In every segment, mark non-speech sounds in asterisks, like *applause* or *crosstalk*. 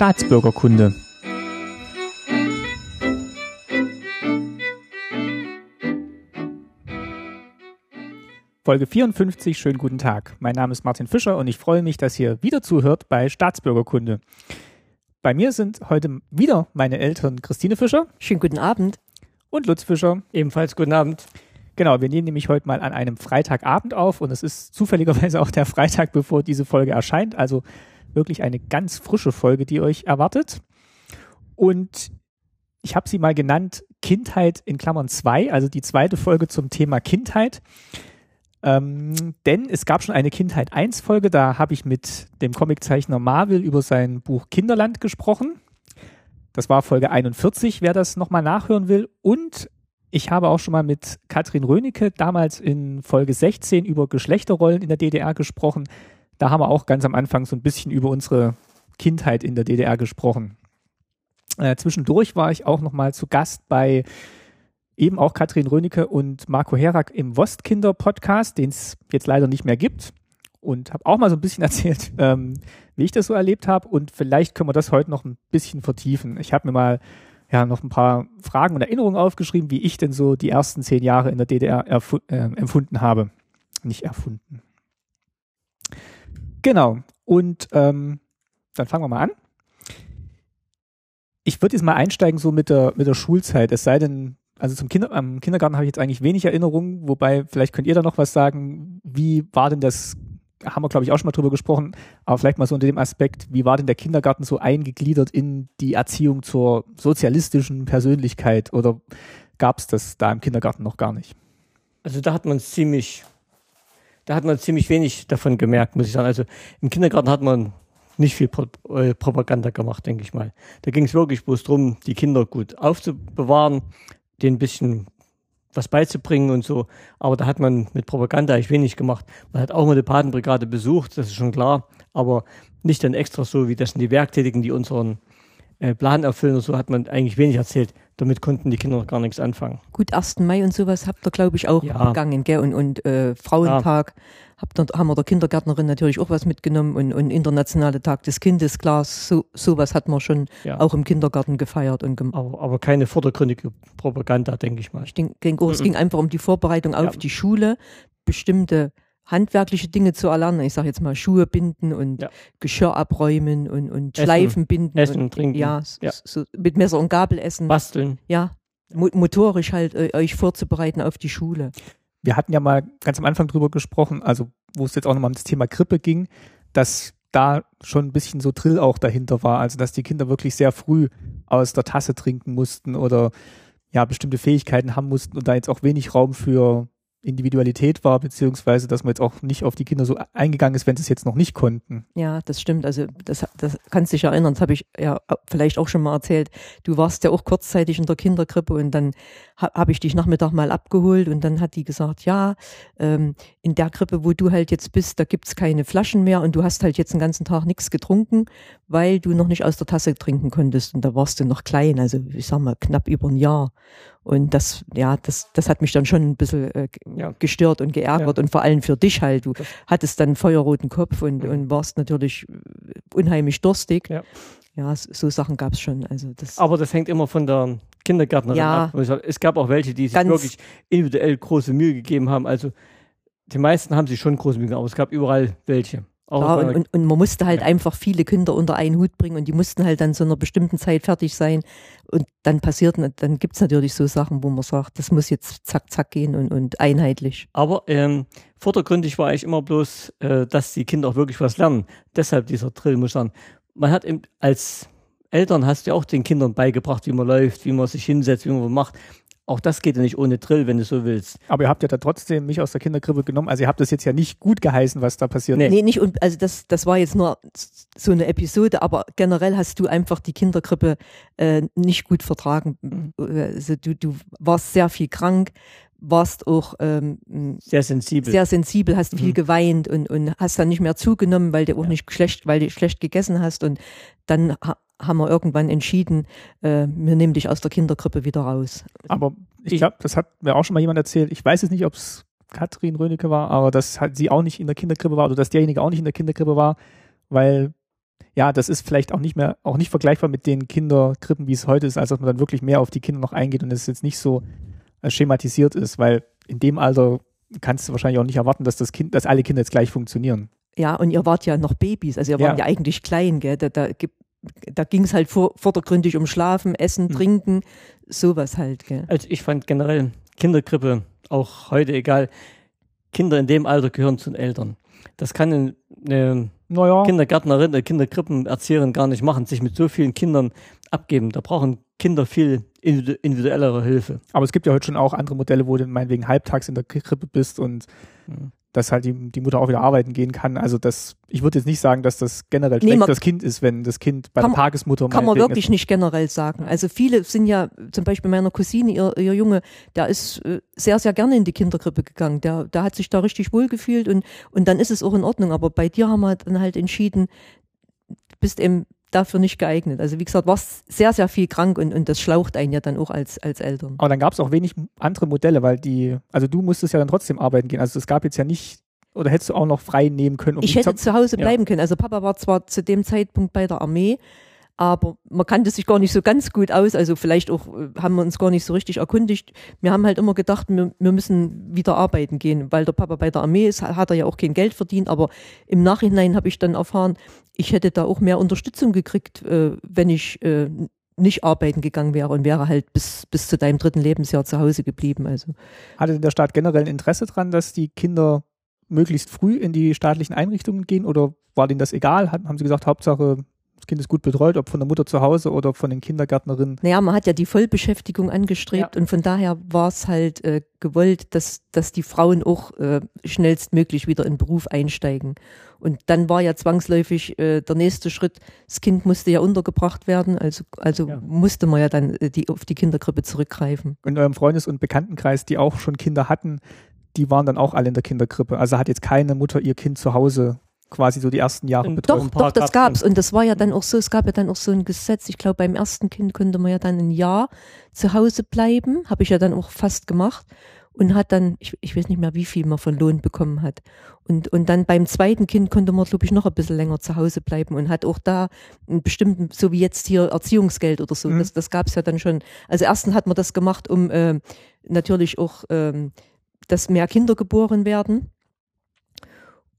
Staatsbürgerkunde. Folge 54, schönen guten Tag. Mein Name ist Martin Fischer und ich freue mich, dass ihr wieder zuhört bei Staatsbürgerkunde. Bei mir sind heute wieder meine Eltern Christine Fischer. Schönen guten Abend. Und Lutz Fischer. Ebenfalls guten Abend. Genau, wir nehmen nämlich heute mal an einem Freitagabend auf und es ist zufälligerweise auch der Freitag, bevor diese Folge erscheint. Also wirklich eine ganz frische Folge, die euch erwartet. Und ich habe sie mal genannt Kindheit in Klammern 2, also die zweite Folge zum Thema Kindheit. Ähm, denn es gab schon eine Kindheit 1 Folge, da habe ich mit dem Comiczeichner Marvel über sein Buch Kinderland gesprochen. Das war Folge 41, wer das nochmal nachhören will. Und ich habe auch schon mal mit Katrin Rönecke damals in Folge 16 über Geschlechterrollen in der DDR gesprochen. Da haben wir auch ganz am Anfang so ein bisschen über unsere Kindheit in der DDR gesprochen. Äh, zwischendurch war ich auch nochmal zu Gast bei eben auch Katrin Rönecke und Marco Herak im Wostkinder-Podcast, den es jetzt leider nicht mehr gibt. Und habe auch mal so ein bisschen *laughs* erzählt, ähm, wie ich das so erlebt habe. Und vielleicht können wir das heute noch ein bisschen vertiefen. Ich habe mir mal ja noch ein paar Fragen und Erinnerungen aufgeschrieben, wie ich denn so die ersten zehn Jahre in der DDR äh, empfunden habe. Nicht erfunden. Genau. Und ähm, dann fangen wir mal an. Ich würde jetzt mal einsteigen so mit der, mit der Schulzeit. Es sei denn, also zum Kinder, am Kindergarten habe ich jetzt eigentlich wenig Erinnerungen, wobei vielleicht könnt ihr da noch was sagen. Wie war denn das? Haben wir, glaube ich, auch schon mal drüber gesprochen, aber vielleicht mal so unter dem Aspekt, wie war denn der Kindergarten so eingegliedert in die Erziehung zur sozialistischen Persönlichkeit oder gab es das da im Kindergarten noch gar nicht? Also da hat man ziemlich, da hat man ziemlich wenig davon gemerkt, muss ich sagen. Also im Kindergarten hat man nicht viel Pro äh, Propaganda gemacht, denke ich mal. Da ging es wirklich bloß darum, die Kinder gut aufzubewahren, denen ein bisschen was beizubringen und so. Aber da hat man mit Propaganda eigentlich wenig gemacht. Man hat auch mal die Patenbrigade besucht, das ist schon klar, aber nicht dann extra so, wie das sind die Werktätigen, die unseren äh, Plan erfüllen und so hat man eigentlich wenig erzählt. Damit konnten die Kinder noch gar nichts anfangen. Gut, 1. Mai und sowas habt ihr, glaube ich, auch ja. begangen, gell? Und, und äh, Frauentag ja. habt ihr, haben wir der Kindergärtnerin natürlich auch was mitgenommen und, und internationale Tag des Kindes, klar, so, sowas hat man schon ja. auch im Kindergarten gefeiert und gemacht. Aber, aber keine vordergründige Propaganda, denke ich mal. Ich denke, denk, oh, es ging einfach um die Vorbereitung auf die Schule, bestimmte handwerkliche Dinge zu erlernen. Ich sage jetzt mal Schuhe binden und ja. Geschirr abräumen und, und essen, Schleifen binden. Essen, und, trinken. Ja, ja. So, mit Messer und Gabel essen. Basteln. Ja, motorisch halt äh, euch vorzubereiten auf die Schule. Wir hatten ja mal ganz am Anfang drüber gesprochen, also wo es jetzt auch nochmal um das Thema Grippe ging, dass da schon ein bisschen so Drill auch dahinter war, also dass die Kinder wirklich sehr früh aus der Tasse trinken mussten oder ja bestimmte Fähigkeiten haben mussten und da jetzt auch wenig Raum für Individualität war, beziehungsweise dass man jetzt auch nicht auf die Kinder so eingegangen ist, wenn sie es jetzt noch nicht konnten. Ja, das stimmt. Also das, das kannst dich erinnern, das habe ich ja vielleicht auch schon mal erzählt. Du warst ja auch kurzzeitig in der Kinderkrippe und dann ha, habe ich dich Nachmittag mal abgeholt und dann hat die gesagt, ja, ähm, in der Krippe, wo du halt jetzt bist, da gibt's keine Flaschen mehr und du hast halt jetzt den ganzen Tag nichts getrunken, weil du noch nicht aus der Tasse trinken konntest und da warst du noch klein, also ich sag mal knapp über ein Jahr. Und das, ja, das, das hat mich dann schon ein bisschen äh, ja. gestört und geärgert ja. und vor allem für dich halt. Du hattest dann einen feuerroten Kopf und, mhm. und warst natürlich unheimlich durstig. Ja, ja so Sachen gab es schon. Also das Aber das hängt immer von der Kindergärtnerin ja. ab. Es gab auch welche, die sich wirklich individuell große Mühe gegeben haben. Also die meisten haben sich schon große Mühe gegeben, aber es gab überall welche. Klar, und, und, und, man musste halt ja. einfach viele Kinder unter einen Hut bringen und die mussten halt dann zu einer bestimmten Zeit fertig sein. Und dann passiert, dann gibt's natürlich so Sachen, wo man sagt, das muss jetzt zack, zack gehen und, und einheitlich. Aber ähm, vordergründig war eigentlich immer bloß, äh, dass die Kinder auch wirklich was lernen. Deshalb dieser Drill, muss ich sagen. Man hat eben als Eltern hast du ja auch den Kindern beigebracht, wie man läuft, wie man sich hinsetzt, wie man was macht. Auch das geht ja nicht ohne Drill, wenn du so willst. Aber ihr habt ja da trotzdem mich aus der Kinderkrippe genommen. Also ihr habt das jetzt ja nicht gut geheißen, was da passiert nee. Nee, nicht. Und also das, das war jetzt nur so eine Episode, aber generell hast du einfach die Kinderkrippe äh, nicht gut vertragen. Mhm. Also du, du warst sehr viel krank, warst auch ähm, sehr sensibel. Sehr sensibel, hast mhm. viel geweint und, und hast dann nicht mehr zugenommen, weil du auch ja. nicht schlecht, weil du schlecht gegessen hast. Und dann haben wir irgendwann entschieden, äh, wir nehmen dich aus der Kinderkrippe wieder raus. Aber ich glaube, das hat mir auch schon mal jemand erzählt. Ich weiß jetzt nicht, ob es Katrin Rönecke war, aber dass halt sie auch nicht in der Kinderkrippe war oder dass derjenige auch nicht in der Kinderkrippe war, weil ja, das ist vielleicht auch nicht mehr, auch nicht vergleichbar mit den Kinderkrippen, wie es heute ist, als dass man dann wirklich mehr auf die Kinder noch eingeht und es jetzt nicht so äh, schematisiert ist, weil in dem Alter kannst du wahrscheinlich auch nicht erwarten, dass das Kind, dass alle Kinder jetzt gleich funktionieren. Ja, und ihr wart ja noch Babys, also ihr wart Ja. ja eigentlich klein, gell? Da, da, gibt- da ging es halt vor, vordergründig um Schlafen, Essen, Hm. Trinken, sowas halt, gell? Also ich fand generell Kinderkrippe, auch heute egal, Kinder in dem Alter gehören zu den Eltern. Das kann eine, eine Naja, Kindergärtnerin, eine Kinderkrippenerzieherin gar nicht machen, sich mit so vielen Kindern abgeben. Da brauchen Kinder viel individu- individuellere Hilfe. aber es gibt ja heute schon auch andere Modelle, wo du meinetwegen halbtags in der Krippe bist und Mhm. Dass halt die, die Mutter auch wieder arbeiten gehen kann. Also das, ich würde jetzt nicht sagen, dass das generell Nee, schlecht das Kind ist, wenn das Kind bei der Tagesmutter Kann man wirklich ist. nicht generell sagen. Also viele sind ja, zum Beispiel meiner Cousine, ihr, ihr Junge, der ist äh, sehr, sehr gerne in die Kinderkrippe gegangen. Der, der hat sich da richtig wohl gefühlt und, und dann ist es auch in Ordnung. Aber bei dir haben wir dann halt entschieden, du bist eben dafür nicht geeignet. Also wie gesagt, warst sehr, sehr viel krank und, und das schlaucht einen ja dann auch als, als Eltern. Aber dann gab es auch wenig andere Modelle, weil die, also du musstest ja dann trotzdem arbeiten gehen. Also es gab jetzt ja nicht, oder hättest du auch noch frei nehmen können? um Ich hätte zu Hause Ja. bleiben können. Also Papa war zwar zu dem Zeitpunkt bei der Armee, aber man kannte sich gar nicht so ganz gut aus. Also vielleicht auch äh, haben wir uns gar nicht so richtig erkundigt. Wir haben halt immer gedacht, wir, wir müssen wieder arbeiten gehen, weil der Papa bei der Armee ist, hat er ja auch kein Geld verdient. Aber im Nachhinein habe ich dann erfahren, ich hätte da auch mehr Unterstützung gekriegt, äh, wenn ich äh, nicht arbeiten gegangen wäre und wäre halt bis, bis zu deinem dritten Lebensjahr zu Hause geblieben. Also Hatte denn der Staat generell ein Interesse dran, dass die Kinder möglichst früh in die staatlichen Einrichtungen gehen oder war denen das egal? Haben sie gesagt, Hauptsache das Kind ist gut betreut, ob von der Mutter zu Hause oder von den Kindergärtnerinnen? Naja, man hat ja die Vollbeschäftigung angestrebt und von daher war es halt äh, gewollt, dass, dass die Frauen auch äh, schnellstmöglich wieder in den Beruf einsteigen. Und dann war ja zwangsläufig äh, der nächste Schritt, das Kind musste ja untergebracht werden, also, also Ja. musste man ja dann äh, die, auf die Kinderkrippe zurückgreifen. In eurem Freundes- und Bekanntenkreis, die auch schon Kinder hatten, die waren dann auch alle in der Kinderkrippe. Also hat jetzt keine Mutter ihr Kind zu Hause quasi so die ersten Jahre Und betreut. Doch, ein paar doch, das gab's. Und das war ja dann auch so, es gab ja dann auch so ein Gesetz, ich glaube, beim ersten Kind konnte man ja dann ein Jahr zu Hause bleiben, habe ich ja dann auch fast gemacht und hat dann, ich, ich weiß nicht mehr, wie viel man von Lohn bekommen hat. Und, und dann beim zweiten Kind konnte man, glaube ich, noch ein bisschen länger zu Hause bleiben und hat auch da einen bestimmten, so wie jetzt hier Erziehungsgeld oder so, Mhm. das, das gab's ja dann schon. Also erstens hat man das gemacht, um ähm, natürlich auch, ähm, dass mehr Kinder geboren werden.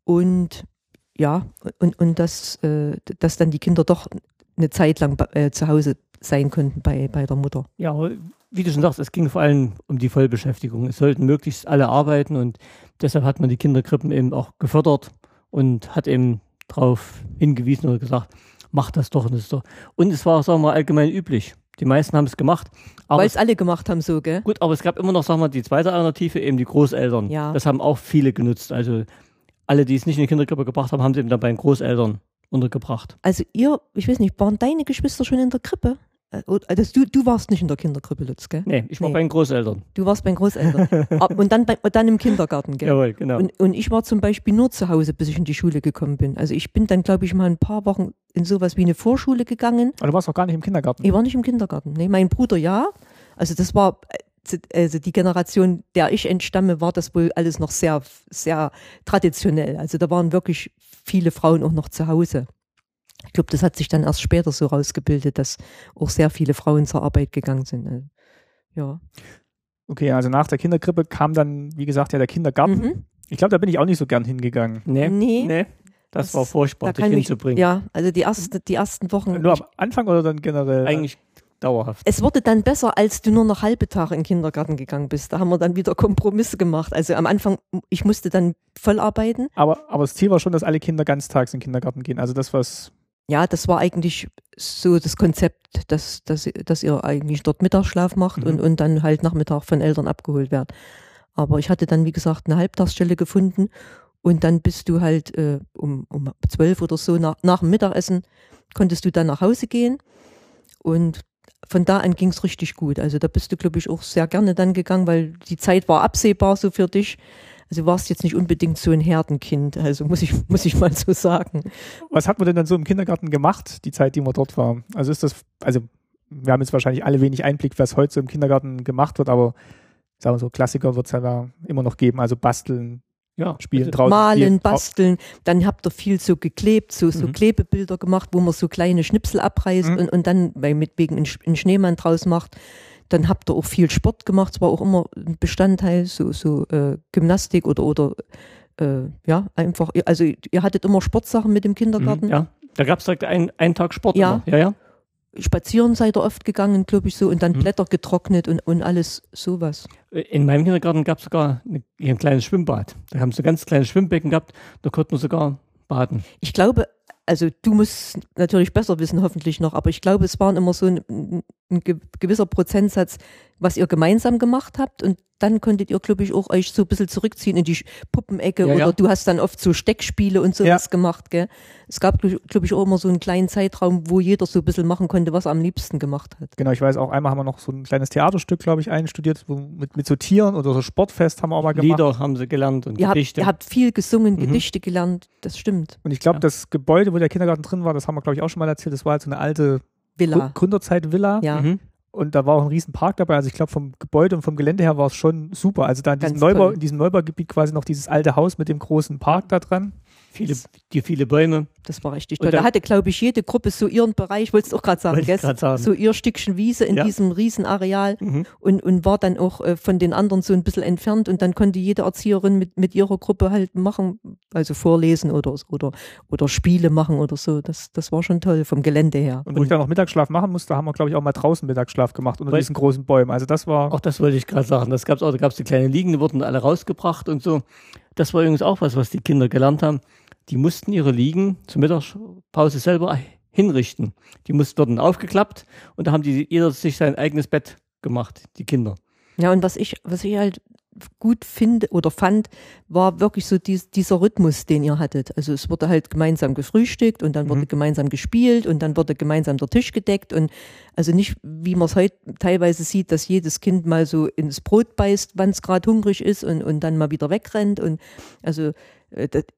Und ja, und, und dass, äh, dass dann die Kinder doch eine Zeit lang äh, zu Hause sein konnten bei, bei der Mutter. Ja, wie du schon sagst, es ging vor allem um die Vollbeschäftigung. Es sollten möglichst alle arbeiten und deshalb hat man die Kinderkrippen eben auch gefördert und hat eben darauf hingewiesen oder gesagt, mach das doch und das doch. Und es war, sagen wir mal, allgemein üblich. Die meisten haben es gemacht. Weil es, es alle gemacht haben so, gell? gut, aber es gab immer noch, sagen wir mal, die zweite Alternative, eben die Großeltern. Ja. Das haben auch viele genutzt. Also alle, die es nicht in die Kinderkrippe gebracht haben, haben sie eben dann bei den Großeltern untergebracht. Also ihr, ich weiß nicht, waren deine Geschwister schon in der Krippe? Also du, du warst nicht in der Kinderkrippe, Lutz, gell? Nee, ich war Nee. bei den Großeltern. Du warst bei den Großeltern. *laughs* Und dann, bei, dann im Kindergarten, gell? Jawohl, genau. Und, und ich war zum Beispiel nur zu Hause, bis ich in die Schule gekommen bin. Also ich bin dann, glaube ich, mal ein paar Wochen in sowas wie eine Vorschule gegangen. Aber du warst auch gar nicht im Kindergarten. Ich war nicht im Kindergarten. Nee, mein Bruder ja. Also das war, äh, also die Generation, der ich entstamme, war das wohl alles noch sehr, sehr traditionell. Also da waren wirklich viele Frauen auch noch zu Hause. Ich glaube, das hat sich dann erst später so rausgebildet, dass auch sehr viele Frauen zur Arbeit gegangen sind. Also, Ja. Okay, also nach der Kinderkrippe kam dann, wie gesagt, ja der Kindergarten. Mhm. Ich glaube, da bin ich auch nicht so gern hingegangen. Nee, Nee. nee. Das, Das- war furchtbar, Da dich hinzubringen. ja, also die, erste, die ersten Wochen. Nur am Anfang oder dann generell? Eigentlich dauerhaft. Es wurde dann besser, als du nur noch halbe Tage in den Kindergarten gegangen bist. Da haben wir dann wieder Kompromisse gemacht. Also am Anfang, ich musste dann voll arbeiten. Aber, aber das Ziel war schon, dass alle Kinder ganztags in den Kindergarten gehen. Also das, was Ja, das war eigentlich so das Konzept, dass, dass, dass ihr eigentlich dort Mittagsschlaf macht Mhm. und, und dann halt Nachmittag von Eltern abgeholt werdet. Aber ich hatte dann, wie gesagt, eine Halbtagsstelle gefunden und dann bist du halt äh, um, um zwölf oder so nach, nach dem Mittagessen konntest du dann nach Hause gehen und von da an ging es richtig gut. Also da bist du, glaube ich, auch sehr gerne dann gegangen, weil die Zeit war absehbar so für dich. Also warst jetzt nicht unbedingt so ein Herdenkind, also muss ich, *laughs* muss ich mal so sagen. Was hat man denn dann so im Kindergarten gemacht, die Zeit, die man dort war? Also ist das, also wir haben jetzt wahrscheinlich alle wenig Einblick, was heute so im Kindergarten gemacht wird, aber sagen wir so, Klassiker wird es ja da immer noch geben, also basteln, Ja, Spielen also, draußen. Malen, spielen. basteln. Dann habt ihr viel so geklebt, so, so Mhm. Klebebilder gemacht, wo man so kleine Schnipsel abreißt Mhm. und, und dann weil mit wegen einen Schneemann draus macht. Dann habt ihr auch viel Sport gemacht, es war auch immer ein Bestandteil, so, so äh, Gymnastik oder, oder äh, ja, einfach, also ihr hattet immer Sportsachen mit dem Kindergarten. Mhm, Ja, da gab es direkt einen, einen Tag Sport. Ja. immer. ja, ja. Spazieren seid ihr oft gegangen, glaube ich, so, und dann Mhm. Blätter getrocknet und, und alles sowas. In meinem Kindergarten gab es sogar eine, ein kleines Schwimmbad. Da haben sie ein ganz kleines Schwimmbecken gehabt, da konnte man sogar baden. Ich glaube, also du musst natürlich besser wissen, hoffentlich noch, aber ich glaube, es waren immer so ein, ein ge- gewisser Prozentsatz, was ihr gemeinsam gemacht habt und dann konntet ihr, glaube ich, auch euch so ein bisschen zurückziehen in die Puppenecke Ja, oder ja. du hast dann oft so Steckspiele und sowas Ja. gemacht, gell? Es gab, glaube ich, auch immer so einen kleinen Zeitraum, wo jeder so ein bisschen machen konnte, was er am liebsten gemacht hat. Genau, ich weiß auch, einmal haben wir noch so ein kleines Theaterstück, glaube ich, einstudiert, wo, mit, mit so Tieren oder so Sportfest haben wir auch mal gemacht. Lieder haben sie gelernt und Ihr habt, Gedichte. ihr habt viel gesungen, Mhm. Gedichte gelernt, das stimmt. Und ich glaube, Ja. das Gebäude, wo der Kindergarten drin war, das haben wir, glaube ich, auch schon mal erzählt, das war halt so eine alte Villa. Gründerzeit-Villa. Ja. Mhm. Und da war auch ein riesen Park dabei. Also ich glaube, vom Gebäude und vom Gelände her war es schon super. Also da in diesem, Neubau, in diesem Neubaugebiet quasi noch dieses alte Haus mit dem großen Park da dran. Viele, die viele Bäume. Das war richtig Und toll. Da dann- hatte, glaube ich, jede Gruppe so ihren Bereich, wolltest du auch gerade sagen, Wollte grad sagen. so ihr Stückchen Wiese in Ja. diesem Riesenareal Mhm. und, und war dann auch äh, von den anderen so ein bisschen entfernt und dann konnte jede Erzieherin mit, mit ihrer Gruppe halt machen, also vorlesen oder, oder, oder Spiele machen oder so. Das, das war schon toll vom Gelände her. Und wo ich dann noch Mittagsschlaf machen musste, haben wir, glaube ich, auch mal draußen Mittagsschlaf gemacht unter diesen großen Bäumen. Also das war, Auch das wollte ich gerade sagen. Das gab's auch, da gab es die kleinen Liegen, die wurden alle rausgebracht und so. Das war übrigens auch was, was die Kinder gelernt haben. Die mussten ihre Liegen zur Mittagspause selber hinrichten. Die mussten wurden aufgeklappt und da haben die jeder sich sein eigenes Bett gemacht, die Kinder. Ja, und was ich, was ich halt gut finde oder fand, war wirklich so dies, dieser Rhythmus, den ihr hattet. Also es wurde halt gemeinsam gefrühstückt und dann wurde Mhm. gemeinsam gespielt und dann wurde gemeinsam der Tisch gedeckt und also nicht, wie man es heute teilweise sieht, dass jedes Kind mal so ins Brot beißt, wann es gerade hungrig ist und, und dann mal wieder wegrennt und also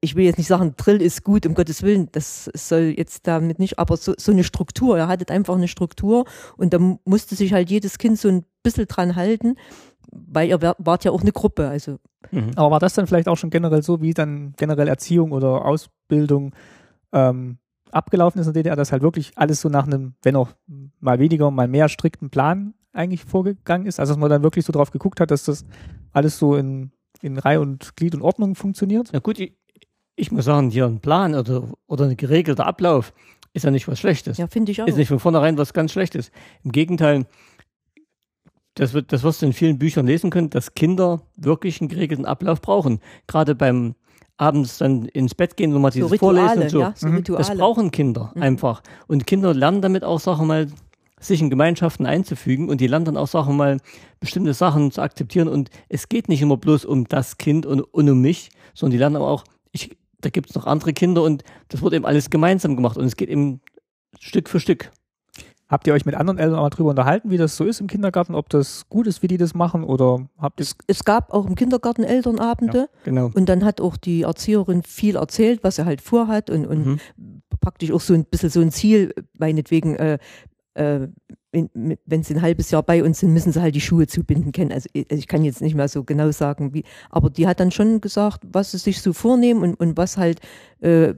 ich will jetzt nicht sagen, Drill ist gut, um Gottes Willen, das soll jetzt damit nicht, aber so, so eine Struktur, ihr hattet einfach eine Struktur und da mu- musste sich halt jedes Kind so ein bisschen dran halten, weil ihr wart ja auch eine Gruppe, also aber war das dann vielleicht auch schon generell so, wie dann generell Erziehung oder Ausbildung ähm, abgelaufen ist in der DDR, dass halt wirklich alles so nach einem, wenn auch mal weniger, mal mehr strikten Plan eigentlich vorgegangen ist? Also dass man dann wirklich so drauf geguckt hat, dass das alles so in, in Reihe und Glied und Ordnung funktioniert? Na gut, ich, ich muss sagen, hier ein Plan oder, oder ein geregelter Ablauf ist ja nicht was Schlechtes. ja, finde ich auch. Ist nicht von vornherein was ganz Schlechtes. Im Gegenteil, das, wird, das wirst du in vielen Büchern lesen können, dass Kinder wirklich einen geregelten Ablauf brauchen. Gerade beim abends dann ins Bett gehen, nochmal so dieses Rituale, Vorlesen und so. ja, so Mhm. Das brauchen Kinder Mhm. einfach. Und Kinder lernen damit auch Sachen mal, sich in Gemeinschaften einzufügen und die lernen dann auch Sachen mal, bestimmte Sachen zu akzeptieren. Und es geht nicht immer bloß um das Kind und, und um mich, sondern die lernen aber auch, ich, da gibt es noch andere Kinder und das wird eben alles gemeinsam gemacht und es geht eben Stück für Stück. Habt ihr euch mit anderen Eltern auch mal drüber unterhalten, wie das so ist im Kindergarten, ob das gut ist, wie die das machen oder habt ihr es, es gab auch im Kindergarten Elternabende Genau. und dann hat auch die Erzieherin viel erzählt, was er halt vorhat und, und Mhm. praktisch auch so ein bisschen so ein Ziel, meinetwegen, äh, äh, wenn, sie ein halbes Jahr bei uns sind, müssen sie halt die Schuhe zubinden können. Also ich ich kann jetzt nicht mehr so genau sagen, wie, aber die hat dann schon gesagt, was sie sich so vornehmen und, und was halt äh,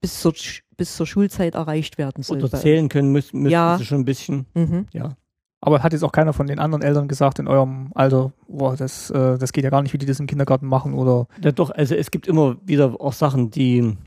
bis, zur, bis zur Schulzeit erreicht werden soll. Oder zählen können müssen, müssen Ja. sie schon ein bisschen, Mhm. ja. Aber hat jetzt auch keiner von den anderen Eltern gesagt in eurem Alter, boah, das, äh, das geht ja gar nicht, wie die das im Kindergarten machen oder Ja, doch, also es gibt immer wieder auch Sachen, die,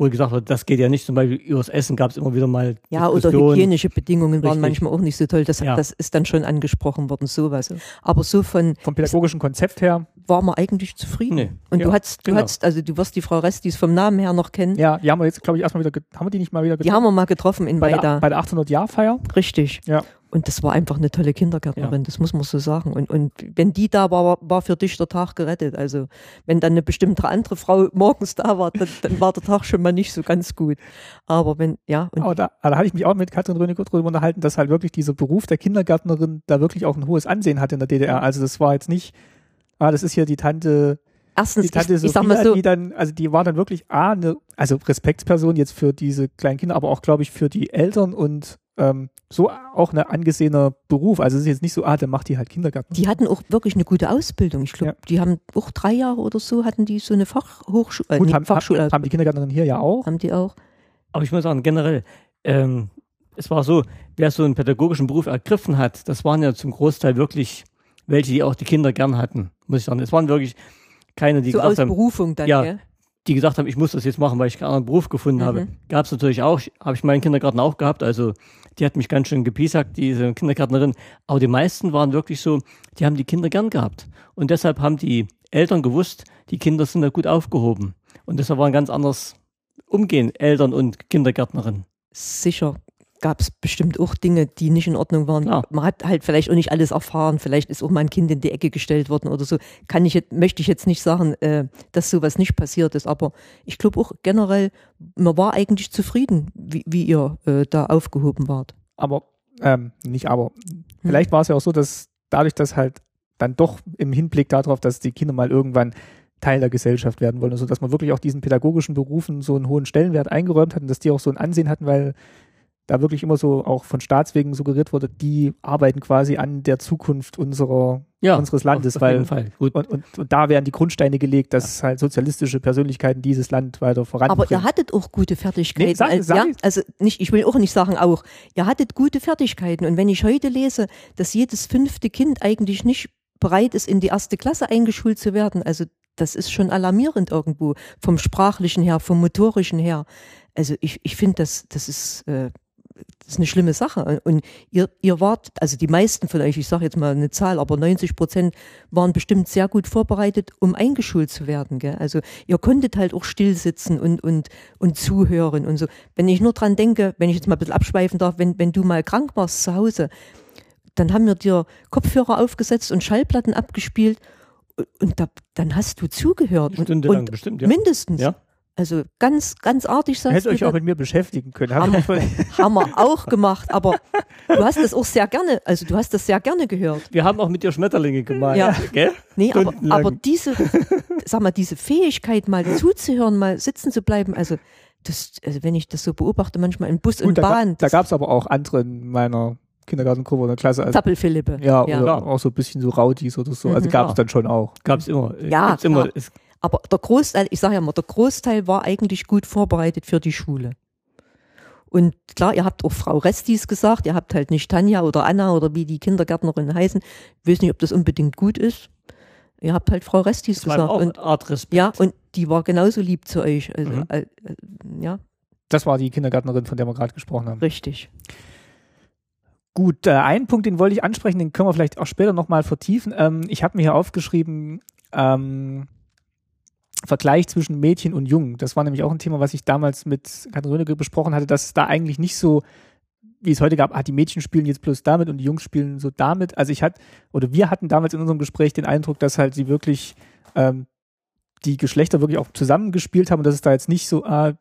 wo gesagt wird, das geht ja nicht. Zum Beispiel übers Essen gab es immer wieder mal Ja, oder hygienische Bedingungen waren Richtig. manchmal auch nicht so toll. Das, Ja. das ist dann schon angesprochen worden, sowas. Aber so von vom pädagogischen Konzept her. War man eigentlich zufrieden. Nee. Und Ja, du hast, du genau. hast, also du wirst die Frau Restis vom Namen her noch kennen. Ja, die haben wir jetzt, glaube ich, erstmal wieder, haben wir die nicht mal wieder Die haben wir mal getroffen in bei, der, Weida. bei der 800-Jahr-Feier? Richtig. Ja. Und das war einfach eine tolle Kindergärtnerin, das muss man so sagen. Und, und wenn die da war, war, für dich der Tag gerettet. Also wenn dann eine bestimmte andere Frau morgens da war, dann, dann war der Tag schon mal nicht so ganz gut. Aber wenn, ja, und Aber da, da hatte ich mich auch mit Katrin Rönig drüber unterhalten, dass halt wirklich dieser Beruf der Kindergärtnerin da wirklich auch ein hohes Ansehen hat in der DDR. Also das war jetzt nicht, ah, das ist hier die Tante erstens, die Tante ich, ich sag Sophia, mal so, die dann, also die war dann wirklich A, eine, also Respektsperson jetzt für diese kleinen Kinder, aber auch, glaube ich, für die Eltern und ähm, so auch ein angesehener Beruf. Also es ist jetzt nicht so, ah, dann macht die halt Kindergarten. die hatten auch wirklich eine gute Ausbildung. Ich glaube, Ja. die haben auch drei Jahre oder so hatten die so eine Fachhochschule, äh, Gut, nee, haben, Fachschule haben, die Kindergärtnerinnen hier ja auch. haben die auch. Aber ich muss sagen, generell, ähm, es war so, wer so einen pädagogischen Beruf ergriffen hat, das waren ja zum Großteil wirklich welche, die auch die Kinder gern hatten, muss ich sagen. Es waren wirklich keine, die so aus gesagt haben, Berufung dann, ja, die gesagt haben, ich muss das jetzt machen, weil ich keinen anderen Beruf gefunden Mhm. habe. Gab es natürlich auch, habe ich meinen Kindergarten auch gehabt, also die hat mich ganz schön gepiesackt, diese Kindergärtnerin. Aber die meisten waren wirklich so, die haben die Kinder gern gehabt. Und deshalb haben die Eltern gewusst, die Kinder sind da gut aufgehoben. Und deshalb war ein ganz anderes Umgehen, Eltern und Kindergärtnerin. Sicher gab es bestimmt auch Dinge, die nicht in Ordnung waren. Klar. Man hat halt vielleicht auch nicht alles erfahren. Vielleicht ist auch mal ein Kind in die Ecke gestellt worden oder so. Kann ich jetzt, möchte ich jetzt nicht sagen, äh, dass sowas nicht passiert ist. Aber ich glaube auch generell, man war eigentlich zufrieden, wie, wie ihr äh, da aufgehoben wart. Aber, ähm, nicht aber. Vielleicht war es ja auch so, dass dadurch, dass halt dann doch im Hinblick darauf, dass die Kinder mal irgendwann Teil der Gesellschaft werden wollen, also dass man wirklich auch diesen pädagogischen Berufen so einen hohen Stellenwert eingeräumt hat und dass die auch so ein Ansehen hatten, weil da wirklich immer so auch von Staatswegen suggeriert wurde, die arbeiten quasi an der Zukunft unserer, Ja, unseres Landes, auf weil jeden Fall. Gut. und, und, und da werden die Grundsteine gelegt, dass halt sozialistische Persönlichkeiten dieses Land weiter Aber voranbringen. ihr hattet auch gute Fertigkeiten. Nee, sag- also, sag ja, ich. also nicht, ich will auch nicht sagen auch, ihr hattet gute Fertigkeiten. Und wenn ich heute lese, dass jedes fünfte Kind eigentlich nicht bereit ist, in die erste Klasse eingeschult zu werden, also das ist schon alarmierend irgendwo, vom sprachlichen her, vom motorischen her. Also ich, ich finde, das, das ist, äh, das ist eine schlimme Sache. Und ihr, ihr wart, also die meisten von euch, ich sage jetzt mal eine Zahl, aber 90 Prozent waren bestimmt sehr gut vorbereitet, um eingeschult zu werden. Gell? Also ihr konntet halt auch still sitzen und, und, und zuhören und so. Wenn ich nur dran denke, wenn ich jetzt mal ein bisschen abschweifen darf, wenn, wenn du mal krank warst zu Hause, dann haben wir dir Kopfhörer aufgesetzt und Schallplatten abgespielt und da, dann hast du zugehört. Und, Stundenlang und bestimmt, ja. mindestens. Ja. Also ganz, ganz artig sagst Hättet du euch auch mit mir beschäftigen können. Hab Haben, ich voll- haben wir auch gemacht, aber du hast das auch sehr gerne, also du hast das sehr gerne gehört. Wir haben auch mit dir Schmetterlinge gemalt. Ja. Gell? Nee, aber, Stundenlang. aber diese, sag mal, diese Fähigkeit, mal zuzuhören, mal sitzen zu bleiben, also das, also wenn ich das so beobachte, manchmal in Bus und Gut, da, Bahn, ga- da gab es aber auch andere in meiner Kindergartengruppe oder Klasse. Also, Zappelphilippe. ja, ja. oder Klar. auch so ein bisschen so Rowdies oder so. Also Mhm. gab es Ja. dann schon auch. Gab's immer. äh, Ja, gibt's immer. klar. Es, Aber der Großteil, ich sage ja mal, der Großteil war eigentlich gut vorbereitet für die Schule. Und klar, ihr habt auch Frau Restis gesagt, ihr habt halt nicht Tanja oder Anna oder wie die Kindergärtnerinnen heißen. Ich weiß nicht, ob das unbedingt gut ist. Ihr habt halt Frau Restis es war gesagt. auch Und, Art Respekt. ja, und die war genauso lieb zu euch. Also, Mhm. äh, äh, ja, Das war die Kindergärtnerin, von der wir gerade gesprochen haben. richtig. Gut, äh, einen Punkt, den wollte ich ansprechen, den können wir vielleicht auch später nochmal vertiefen. Ähm, ich habe mir hier aufgeschrieben, ähm, Vergleich zwischen Mädchen und Jungen. Das war nämlich auch ein Thema, was ich damals mit Katrin Rönecke besprochen hatte, dass es da eigentlich nicht so, wie es heute gab, ah, die Mädchen spielen jetzt bloß damit und die Jungs spielen so damit. Also ich hatte, oder wir hatten damals in unserem Gespräch den Eindruck, dass halt sie wirklich ähm, die Geschlechter wirklich auch zusammengespielt haben und dass es da jetzt nicht so, ah,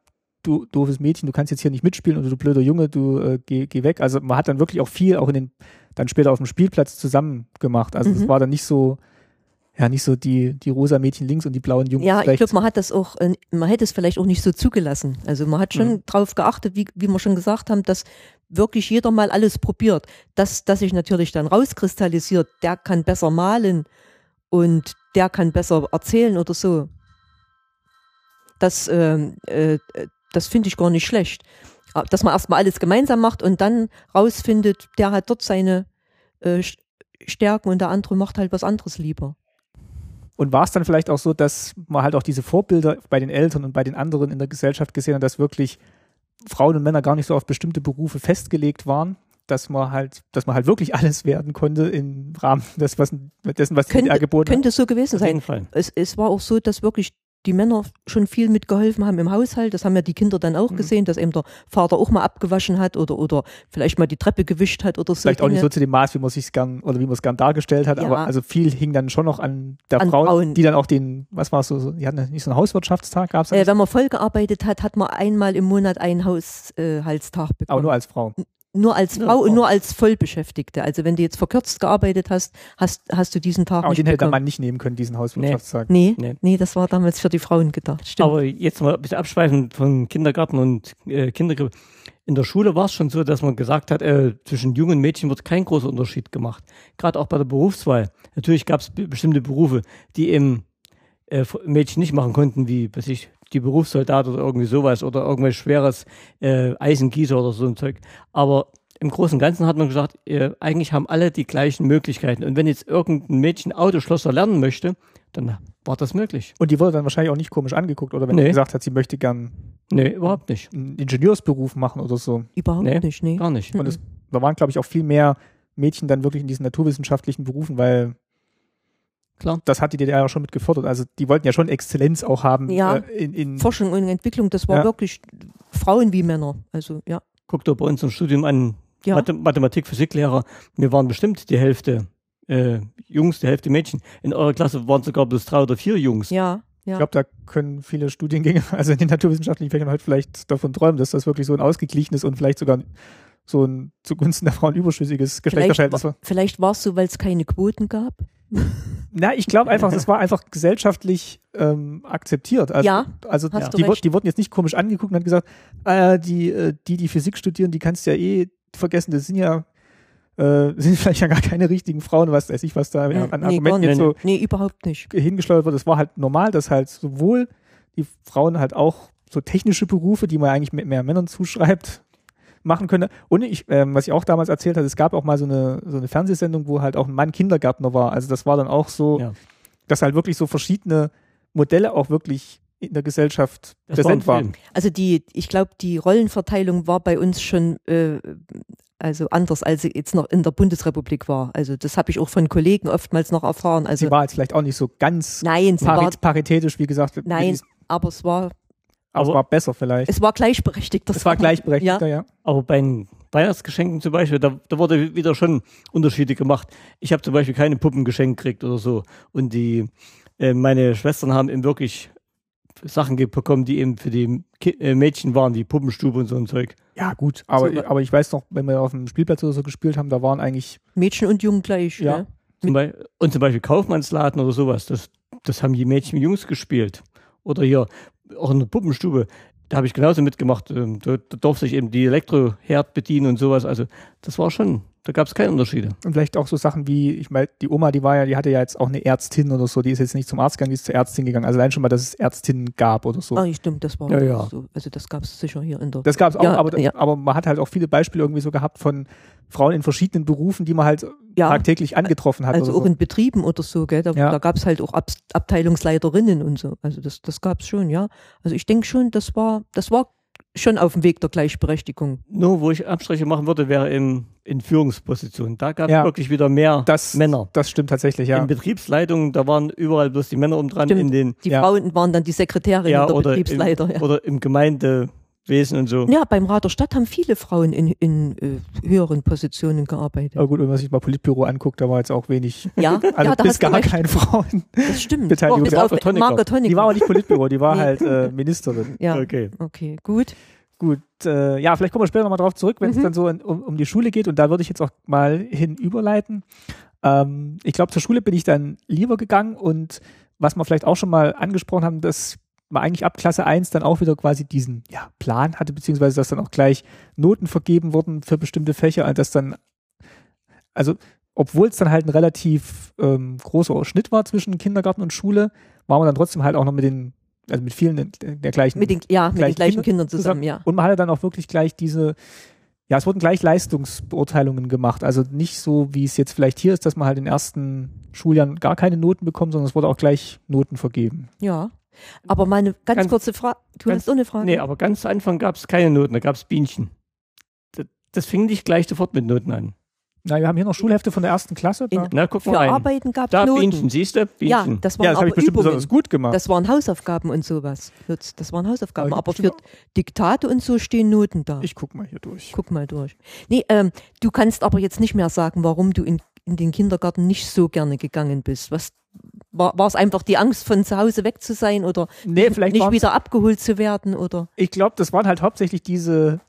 du doofes Mädchen, du kannst jetzt hier nicht mitspielen oder du blöder Junge, du äh, geh, geh weg. Also man hat dann wirklich auch viel auch in den, dann später auf dem Spielplatz zusammen gemacht. Also es Mhm. war dann nicht so, ja, nicht so die, die rosa Mädchen links und die blauen Jungs Ja, ich glaube, man hat das auch, äh, man hätte es vielleicht auch nicht so zugelassen. Also man hat schon Mhm. drauf geachtet, wie, wie wir schon gesagt haben, dass wirklich jeder mal alles probiert. Das, das sich natürlich dann rauskristallisiert, der kann besser malen und der kann besser erzählen oder so. Das, ähm, äh, das finde ich gar nicht schlecht. Ah, Dass man erstmal alles gemeinsam macht und dann rausfindet, der hat dort seine äh, Stärken und der andere macht halt was anderes lieber. Und war es dann vielleicht auch so, dass man halt auch diese Vorbilder bei den Eltern und bei den anderen in der Gesellschaft gesehen hat, dass wirklich Frauen und Männer gar nicht so auf bestimmte Berufe festgelegt waren, dass man halt, dass man halt wirklich alles werden konnte im Rahmen des, was, dessen, was die Könnte, DDR geboten hat. könnte so gewesen sein. Es, es war auch so, dass wirklich die Männer schon viel mitgeholfen haben im Haushalt. Das haben ja die Kinder dann auch Mhm. gesehen, dass eben der Vater auch mal abgewaschen hat oder, oder vielleicht mal die Treppe gewischt hat oder so. Vielleicht auch nicht so zu dem Maß, wie man sich gern oder wie man es gern dargestellt hat, Ja. aber also viel hing dann schon noch an der An Frau, Frauen. die dann auch den, was war es so, die hatten nicht so einen Hauswirtschaftstag, gab es Äh, wenn man voll gearbeitet hat, hat man einmal im Monat einen Haushaltstag aber bekommen. nur als Frau. Nur als Ja, Frau und nur als Vollbeschäftigte. Also wenn du jetzt verkürzt gearbeitet hast, hast, hast du diesen Tag Aber nicht den hätte der. Mann nicht nehmen können, diesen Hauswirtschaftstag. Nee, Nee. nee, das war damals für die Frauen gedacht. Stimmt. Aber jetzt mal ein bisschen abschweifen von Kindergarten und äh, Kindergrippe. In der Schule war es schon so, dass man gesagt hat, äh, zwischen Jungen und Mädchen wird kein großer Unterschied gemacht. Gerade auch bei der Berufswahl. Natürlich gab es bestimmte Berufe, die eben äh, Mädchen nicht machen konnten, wie weiß ich, die Berufssoldat oder irgendwie sowas oder irgendwas schweres äh, Eisengießer oder so ein Zeug. Aber im Großen und Ganzen hat man gesagt, äh, eigentlich haben alle die gleichen Möglichkeiten. Und wenn jetzt irgendein Mädchen Autoschlosser lernen möchte, dann war das möglich. Und die wurde dann wahrscheinlich auch nicht komisch angeguckt, oder wenn Nee. sie gesagt hat, sie möchte gern Nee, überhaupt nicht. einen Ingenieursberuf machen oder so. Überhaupt nee. nicht, nee. Gar nicht. Und es, da waren, glaube ich, auch viel mehr Mädchen dann wirklich in diesen naturwissenschaftlichen Berufen, weil Klar. das hat die DDR ja schon mit gefordert. Also die wollten ja schon Exzellenz auch haben Ja. äh, in, in Forschung und Entwicklung, das war Ja. wirklich Frauen wie Männer. Also ja. Guck doch bei uns im Studium an, Ja. Mathe Mathematik, Physiklehrer, wir waren bestimmt die Hälfte äh, Jungs, die Hälfte Mädchen. In eurer Klasse waren sogar bloß drei oder vier Jungs. Ja, Ich ja. glaube, da können viele Studiengänge, *laughs* also in den naturwissenschaftlichen Fächern heute vielleicht davon träumen, dass das wirklich so ein ausgeglichenes und vielleicht sogar so ein zugunsten der Frauen überschüssiges Geschlechterverhältnis war. wa- vielleicht war es so, weil es keine Quoten gab. *laughs* Na, ich glaube einfach, das war einfach gesellschaftlich ähm, akzeptiert. Also, Ja, also hast du die, recht. die wurden jetzt nicht komisch angeguckt und haben gesagt, äh, die, äh, die, die Physik studieren, die kannst du ja eh vergessen, das sind ja äh, *laughs* sind vielleicht ja gar keine richtigen Frauen, was weiß ich, was da Ja, an nee, Argumenten jetzt so Nee, überhaupt nicht. hingesteuert wird. Es war halt normal, dass halt sowohl die Frauen halt auch so technische Berufe, die man eigentlich mit mehr Männern zuschreibt, machen können. Und ich, ähm, was ich auch damals erzählt habe, es gab auch mal so eine, so eine Fernsehsendung, wo halt auch ein Mann Kindergärtner war. Also das war dann auch so, Ja. dass halt wirklich so verschiedene Modelle auch wirklich in der Gesellschaft Das war präsent waren. Film. Also die, ich glaube, die Rollenverteilung war bei uns schon äh, also anders, als sie jetzt noch in der Bundesrepublik war. Also das habe ich auch von Kollegen oftmals noch erfahren. Also Sie war jetzt vielleicht auch nicht so ganz nein, sie war, pari paritätisch, wie gesagt. nein, aber es war, aber es war besser vielleicht. es war gleichberechtigt. Es war gleichberechtigter, ja. Aber bei den Weihnachtsgeschenken zum Beispiel, da, da wurde wieder schon Unterschiede gemacht. Ich habe zum Beispiel keine Puppen geschenkt gekriegt oder so. Und die, äh, meine Schwestern haben eben wirklich Sachen bekommen, die eben für die Ki äh, Mädchen waren, wie Puppenstube und so ein Zeug. Ja, gut. Aber, So, aber ich weiß noch, wenn wir auf dem Spielplatz oder so gespielt haben, da waren eigentlich Mädchen und Jungen gleich. Ja. Ne? Zum und zum Beispiel Kaufmannsladen oder sowas. Das, das haben die Mädchen und Jungs gespielt. Oder hier auch in der Puppenstube. Da habe ich genauso mitgemacht. Ähm, Da, da durfte ich eben die Elektroherd bedienen und sowas. Also das war schon, da gab es keine Unterschiede. Und vielleicht auch so Sachen wie, ich meine, die Oma, die war ja, die hatte ja jetzt auch eine Ärztin oder so, die ist jetzt nicht zum Arzt gegangen, die ist zur Ärztin gegangen. Also allein schon mal, dass es Ärztinnen gab oder so. Ah, stimmt, das war Ja, ja. so. Also das gab es sicher hier in der. Das gab es auch, Ja, aber, ja. aber man hat halt auch viele Beispiele irgendwie so gehabt von Frauen in verschiedenen Berufen, die man halt ja, tagtäglich angetroffen hat. also oder auch so. in Betrieben oder so, gell? Da, Ja. da gab es halt auch Ab Abteilungsleiterinnen und so. Also das, das gab es schon, ja. Also ich denke schon, das war, das war schon auf dem Weg der Gleichberechtigung. Nur wo ich Abstriche machen würde, wäre in, in Führungspositionen. Da gab es Ja. wirklich wieder mehr das, Männer. Das stimmt tatsächlich, ja. In Betriebsleitungen, da waren überall bloß die Männer um dran, Stimmt. in den Die Ja. Frauen waren dann die Sekretärin ja, der oder, Betriebsleiter. im, ja. oder im Gemeindewesen und so. ja, beim Rat der Stadt haben viele Frauen in, in äh, höheren Positionen gearbeitet. Aber gut, wenn man sich mal Politbüro anguckt, da war jetzt auch wenig, Ja, *laughs* also ja da bis gar recht. keine Frauen. Das stimmt. *laughs* Beteiligung. Bis Ja, auf Honecker. Honecker. Die war aber nicht Politbüro, die war Nee. halt äh, Ministerin. ja, Okay. okay, gut. Gut, äh, ja, vielleicht kommen wir später nochmal drauf zurück, wenn es Mhm. dann so in, um, um die Schule geht. Und da würde ich jetzt auch mal hin überleiten. Ähm, ich glaube, zur Schule bin ich dann lieber gegangen und was wir vielleicht auch schon mal angesprochen haben, dass man eigentlich ab Klasse 1 dann auch wieder quasi diesen ja, Plan hatte, beziehungsweise dass dann auch gleich Noten vergeben wurden für bestimmte Fächer, und dass dann, also obwohl es dann halt ein relativ ähm, großer Schnitt war zwischen Kindergarten und Schule, war man dann trotzdem halt auch noch mit den, also mit vielen der, gleichen Mit den, ja, mit den Gleichen gleichen Kinder Kindern zusammen, ja. und man hatte dann auch wirklich gleich diese, ja, es wurden gleich Leistungsbeurteilungen gemacht. Also nicht so, wie es jetzt vielleicht hier ist, dass man halt in den ersten Schuljahren gar keine Noten bekommt, sondern es wurde auch gleich Noten vergeben. Ja. Aber mal eine ganz, Ganz- kurze Frage. Du ganz- hast auch eine Frage? Nee, aber ganz zu Anfang gab es keine Noten, da gab es Bienchen. Das, das fing nicht gleich sofort mit Noten an. Na, wir haben hier noch Schulhefte von der ersten Klasse. Da, In- Na, guck Für mal rein. Arbeiten gab es Da Noten. Bienchen, siehst du? Ja, Bienchen. das waren ja, das habe aber ich bestimmt Übungen. besonders gut gemacht. Das waren Hausaufgaben und sowas. Das das waren Hausaufgaben. Aber Aber für Diktate und so stehen Noten da. ich guck mal hier durch. Guck mal durch. Nee, ähm, du kannst aber jetzt nicht mehr sagen, warum du in, in den Kindergarten nicht so gerne gegangen bist. Was war, war es einfach die Angst, von zu Hause weg zu sein oder Nee, vielleicht nicht wieder abgeholt zu werden oder? Ich glaube, das waren halt hauptsächlich diese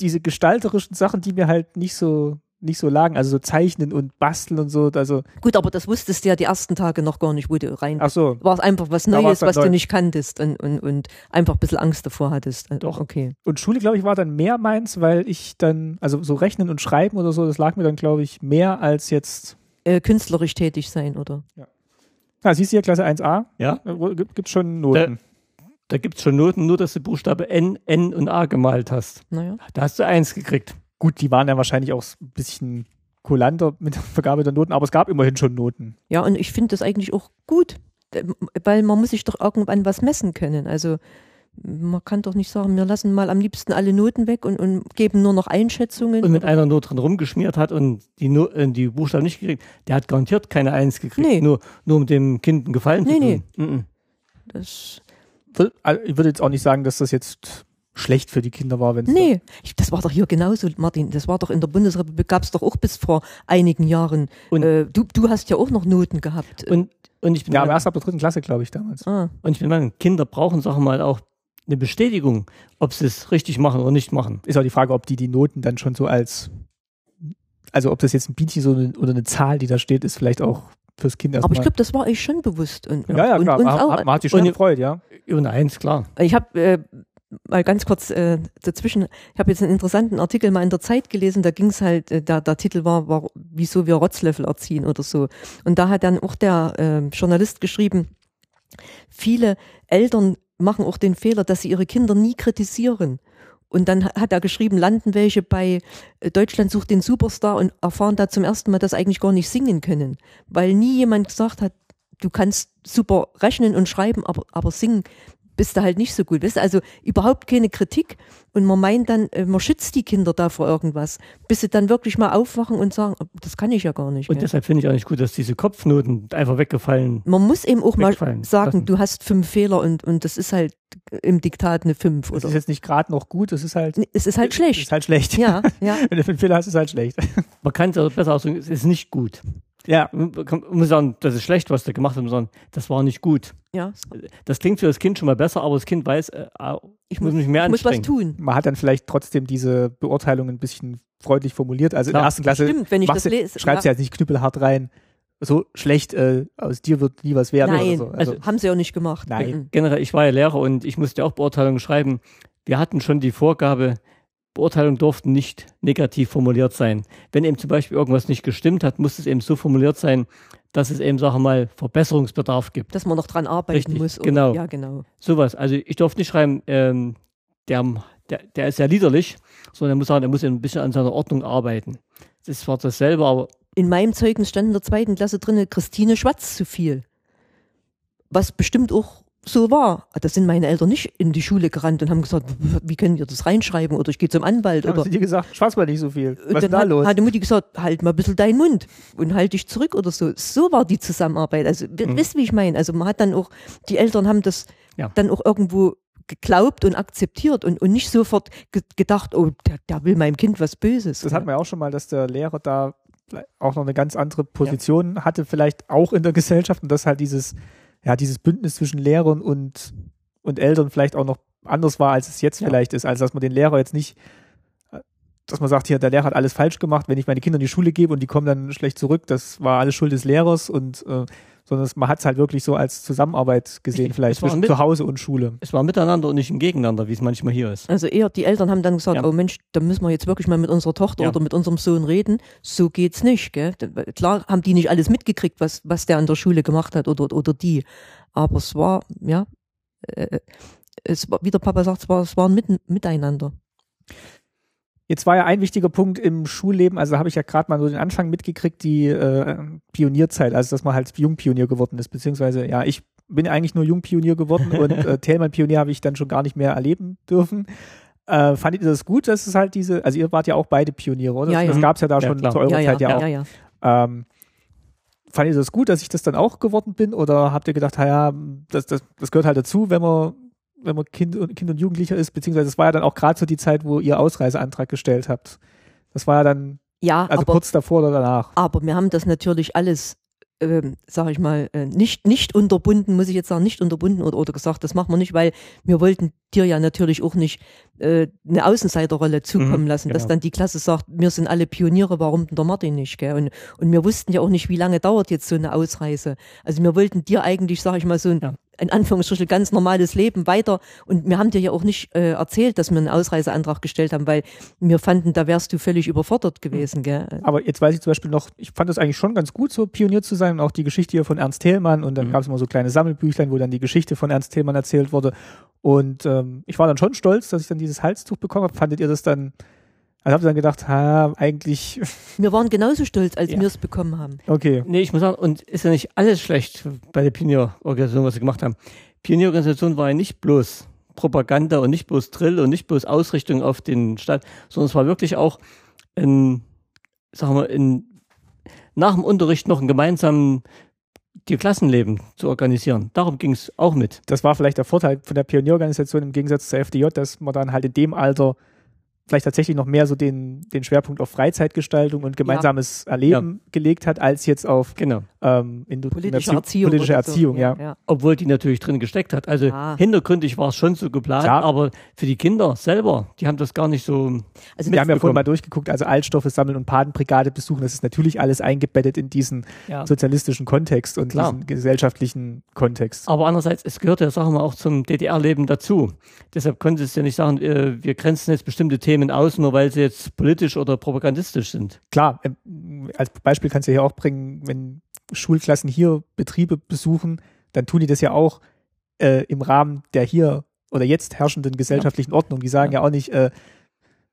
diese gestalterischen Sachen, die mir halt nicht so nicht so lagen, also so zeichnen und basteln und so, also Gut, aber das wusstest du ja die ersten Tage noch gar nicht, wo du rein ach so, war es einfach was Da Neues, was neu. du nicht kanntest und, und, und einfach ein bisschen Angst davor hattest. Äh, Doch. Okay. und Schule, glaube ich, war dann mehr meins, weil ich dann, also so rechnen und schreiben oder so, das lag mir dann, glaube ich, mehr als jetzt, Äh, künstlerisch tätig sein, oder? ah, siehst du hier, Klasse 1a, Ja, äh, gibt, gibt schon Noten. da gibt's schon Noten, nur dass du Buchstabe N, N und A gemalt hast. Naja. Da hast du eins gekriegt. Gut, die waren ja wahrscheinlich auch ein bisschen kulanter mit der Vergabe der Noten, aber es gab immerhin schon Noten. Ja, und ich finde das eigentlich auch gut, weil man muss sich doch irgendwann was messen können. Also man kann doch nicht sagen, wir lassen mal am liebsten alle Noten weg und, und geben nur noch Einschätzungen. Und wenn einer nur drin rumgeschmiert hat und die, no äh, die Buchstaben nicht gekriegt, der hat garantiert keine Eins gekriegt. Nee. Nur, nur um dem Kind einen Gefallen Nee, zu nee. tun. Mhm. das, Will- also Ich würde jetzt auch nicht sagen, dass das jetzt schlecht für die Kinder war, wenn es nee, ich, das war doch hier genauso, Martin. Das war doch in der Bundesrepublik, gab es doch auch bis vor einigen Jahren. Und- äh, du, du hast ja auch noch Noten gehabt. Und, und ich bin ja, aber erst ab der dritten Klasse, glaube ich, damals. ah, Und ich bin Meinung, Kinder brauchen, sagen wir mal, auch eine Bestätigung, ob sie es richtig machen oder nicht machen. Ist auch die Frage, ob die die Noten dann schon so als, also ob das jetzt ein Bietchen so eine, oder eine Zahl, die da steht, ist vielleicht auch fürs Kind aber erstmal. ich glaube, das war euch schon bewusst. Und, ja, ja, und klar, uns man, auch. hat, man hat sich schon Und- gefreut, ja. Und eins, klar. Ich habe äh, mal ganz kurz äh, dazwischen, ich habe jetzt einen interessanten Artikel mal in der Zeit gelesen, da ging es halt, äh, der, der Titel war, war, wieso wir Rotzlöffel erziehen oder so. Und da hat dann auch der äh, Journalist geschrieben, viele Eltern machen auch den Fehler, dass sie ihre Kinder nie kritisieren. Und dann ha- hat er geschrieben, landen welche bei äh, Deutschland sucht den Superstar und erfahren da zum ersten Mal, dass eigentlich gar nicht singen können. Weil nie jemand gesagt hat, du kannst super rechnen und schreiben, aber, aber singen bist du halt nicht so gut. Weißt du? Also überhaupt keine Kritik. Und man meint dann, äh, man schützt die Kinder da vor irgendwas, bis sie dann wirklich mal aufwachen und sagen, das kann ich ja gar nicht. Und gell? deshalb finde ich auch nicht gut, dass diese Kopfnoten einfach weggefallen Man muss eben auch mal sagen, lassen. du hast fünf Fehler und, und das ist halt im Diktat eine fünf. Das Oder? ist jetzt nicht gerade noch gut, das ist halt, es ist halt ist schlecht. halt schlecht. Ja, *laughs* ja. Wenn du fünf Fehler hast, ist halt schlecht. *laughs* Man kann es also besser ausdrücken, es ist nicht gut. Ja, Man muss sagen, das ist schlecht, was der gemacht hat, sondern das war nicht gut. Ja. Das klingt für das Kind schon mal besser, aber das Kind weiß, äh, ah, ich muss mich mehr Ich muss was anstrengen. tun. man hat dann vielleicht trotzdem diese Beurteilung ein bisschen freundlich formuliert. Also in der Klar, ersten Klasse Stimmt, wenn ich das lese. schreibst du ja, jetzt nicht knüppelhart rein, so schlecht, äh, aus dir wird nie was werden Nein, oder so. Also, haben sie auch nicht gemacht. Nein. Mhm. Generell, ich war ja Lehrer und ich musste auch Beurteilungen schreiben. Wir hatten schon die Vorgabe, Beurteilungen durften nicht negativ formuliert sein. Wenn eben zum Beispiel irgendwas nicht gestimmt hat, musste es eben so formuliert sein, dass es eben, sagen wir mal, Verbesserungsbedarf gibt. Dass man noch dran arbeiten Richtig, muss. genau. Ja, genau. Sowas. Also ich durfte nicht schreiben, ähm, der, der, der ist ja liederlich, sondern er muss sagen, er muss ein bisschen an seiner Ordnung arbeiten. Das ist zwar dasselbe, aber In meinem Zeugnis stand in der zweiten Klasse drinne, Christine schwatzt zu viel. Was bestimmt auch so war. Da sind meine Eltern nicht in die Schule gerannt und haben gesagt, wie können wir das reinschreiben oder ich gehe zum Anwalt haben oder sie dir gesagt, schwarz mal nicht so viel. Und Was ist dann da hat, los? hat die Mutti gesagt, halt mal ein bisschen deinen Mund und halt dich zurück oder so. So war die Zusammenarbeit. Also, mhm. wisst wie ich meine? Also, man hat dann auch, die Eltern haben das Ja. dann auch irgendwo geglaubt und akzeptiert und, und nicht sofort ge gedacht, oh, der, der will meinem Kind was Böses. Das hat man ja auch schon mal, dass der Lehrer da auch noch eine ganz andere Position hatte, vielleicht auch in der Gesellschaft und dass halt dieses, ja, dieses Bündnis zwischen Lehrern und, und Eltern vielleicht auch noch anders war, als es jetzt Ja. vielleicht ist. Also, dass man den Lehrer jetzt nicht, dass man sagt, hier, der Lehrer hat alles falsch gemacht, wenn ich meine Kinder in die Schule gebe und die kommen dann schlecht zurück, das war alles Schuld des Lehrers und, äh, sondern man hat es halt wirklich so als Zusammenarbeit gesehen, vielleicht zwischen mit- zu Hause und Schule. es war miteinander und nicht im Gegeneinander, wie es manchmal hier ist. Also eher, die Eltern haben dann gesagt, Ja. oh Mensch, da müssen wir jetzt wirklich mal mit unserer Tochter Ja. oder mit unserem Sohn reden. So geht's nicht, gell? Da- Klar haben die nicht alles mitgekriegt, was, was der an der Schule gemacht hat oder, oder die. Aber es war, ja, äh, es war, wie der Papa sagt, es war, es war ein Miteinander. Jetzt war ja ein wichtiger Punkt im Schulleben, also habe ich ja gerade mal so den Anfang mitgekriegt, die äh, Pionierzeit, also dass man halt Jungpionier geworden ist, beziehungsweise ja, ich bin eigentlich nur Jungpionier geworden und *laughs* äh, Thälmann-Pionier habe ich dann schon gar nicht mehr erleben dürfen. Äh, fandet ihr das gut, dass es halt diese, also ihr wart ja auch beide Pioniere, oder? Ja, ja. Das gab es ja da Ja, schon klar. zu eurer ja, Zeit ja, ja, auch. ja, ja. Ähm, fandet ihr das gut, dass ich das dann auch geworden bin oder habt ihr gedacht, ja, das, das, das gehört halt dazu, wenn man wenn man Kind und, kind und Jugendlicher ist, beziehungsweise es war ja dann auch gerade so die Zeit, wo ihr Ausreiseantrag gestellt habt. Das war ja dann Ja, also aber, kurz davor oder danach. aber wir haben das natürlich alles ähm, sag ich mal, äh, nicht, nicht unterbunden, muss ich jetzt sagen, nicht unterbunden oder, oder gesagt, das machen wir nicht, weil wir wollten dir ja natürlich auch nicht äh, eine Außenseiterrolle zukommen Mhm, lassen, dass genau. dann die Klasse sagt, wir sind alle Pioniere, warum denn der Martin nicht, gell? Und, und wir wussten ja auch nicht, wie lange dauert jetzt so eine Ausreise. Also wir wollten dir eigentlich, sag ich mal, so ein, Ja. In Anführungsstrichen ganz normales Leben weiter. Und wir haben dir ja auch nicht äh, erzählt, dass wir einen Ausreiseantrag gestellt haben, weil wir fanden, da wärst du völlig überfordert gewesen, gell? Aber jetzt weiß ich zum Beispiel noch, ich fand das eigentlich schon ganz gut, so Pionier zu sein und auch die Geschichte hier von Ernst Thälmann und dann Mhm. gab es immer so kleine Sammelbüchlein, wo dann die Geschichte von Ernst Thälmann erzählt wurde. Und ähm, ich war dann schon stolz, dass ich dann dieses Halstuch bekommen habe. Fandet ihr das dann, also habt ihr dann gedacht, ha, eigentlich, *laughs* Wir waren genauso stolz, als Ja. wir es bekommen haben. okay. Nee, ich muss sagen, und ist ja nicht alles schlecht bei der Pionierorganisation, was sie gemacht haben. Pionierorganisation war ja nicht bloß Propaganda und nicht bloß Drill und nicht bloß Ausrichtung auf den Staat, sondern es war wirklich auch ein, sagen wir, ein, nach dem Unterricht noch ein gemeinsamen die Klassenleben zu organisieren. Darum ging es auch mit. Das war vielleicht der Vorteil von der Pionierorganisation im Gegensatz zur FDJ, dass man dann halt in dem Alter vielleicht tatsächlich noch mehr so den, den Schwerpunkt auf Freizeitgestaltung und gemeinsames Erleben gelegt hat, als jetzt auf Genau. ähm, Politische Erziehung. Politische oder so. Erziehung, ja. ja. Obwohl die natürlich drin gesteckt hat. Also Ja. hintergründig war es schon so geplant, Klar. aber für die Kinder selber, die haben das gar nicht so. Also Wir haben ja vorhin mal durchgeguckt, also Altstoffe sammeln und Patenbrigade besuchen, das ist natürlich alles eingebettet in diesen Ja. sozialistischen Kontext und Klar. diesen gesellschaftlichen Kontext. Aber andererseits, es gehört ja, sagen wir auch zum DDR-Leben dazu. Deshalb konnte es ja nicht sagen, äh, wir grenzen jetzt bestimmte Themen aus, nur weil sie jetzt politisch oder propagandistisch sind. Klar, ähm, als Beispiel kannst du hier auch bringen, wenn Schulklassen hier Betriebe besuchen, dann tun die das ja auch äh, im Rahmen der hier oder jetzt herrschenden gesellschaftlichen Ordnung. Die sagen ja, Ja. auch nicht, äh,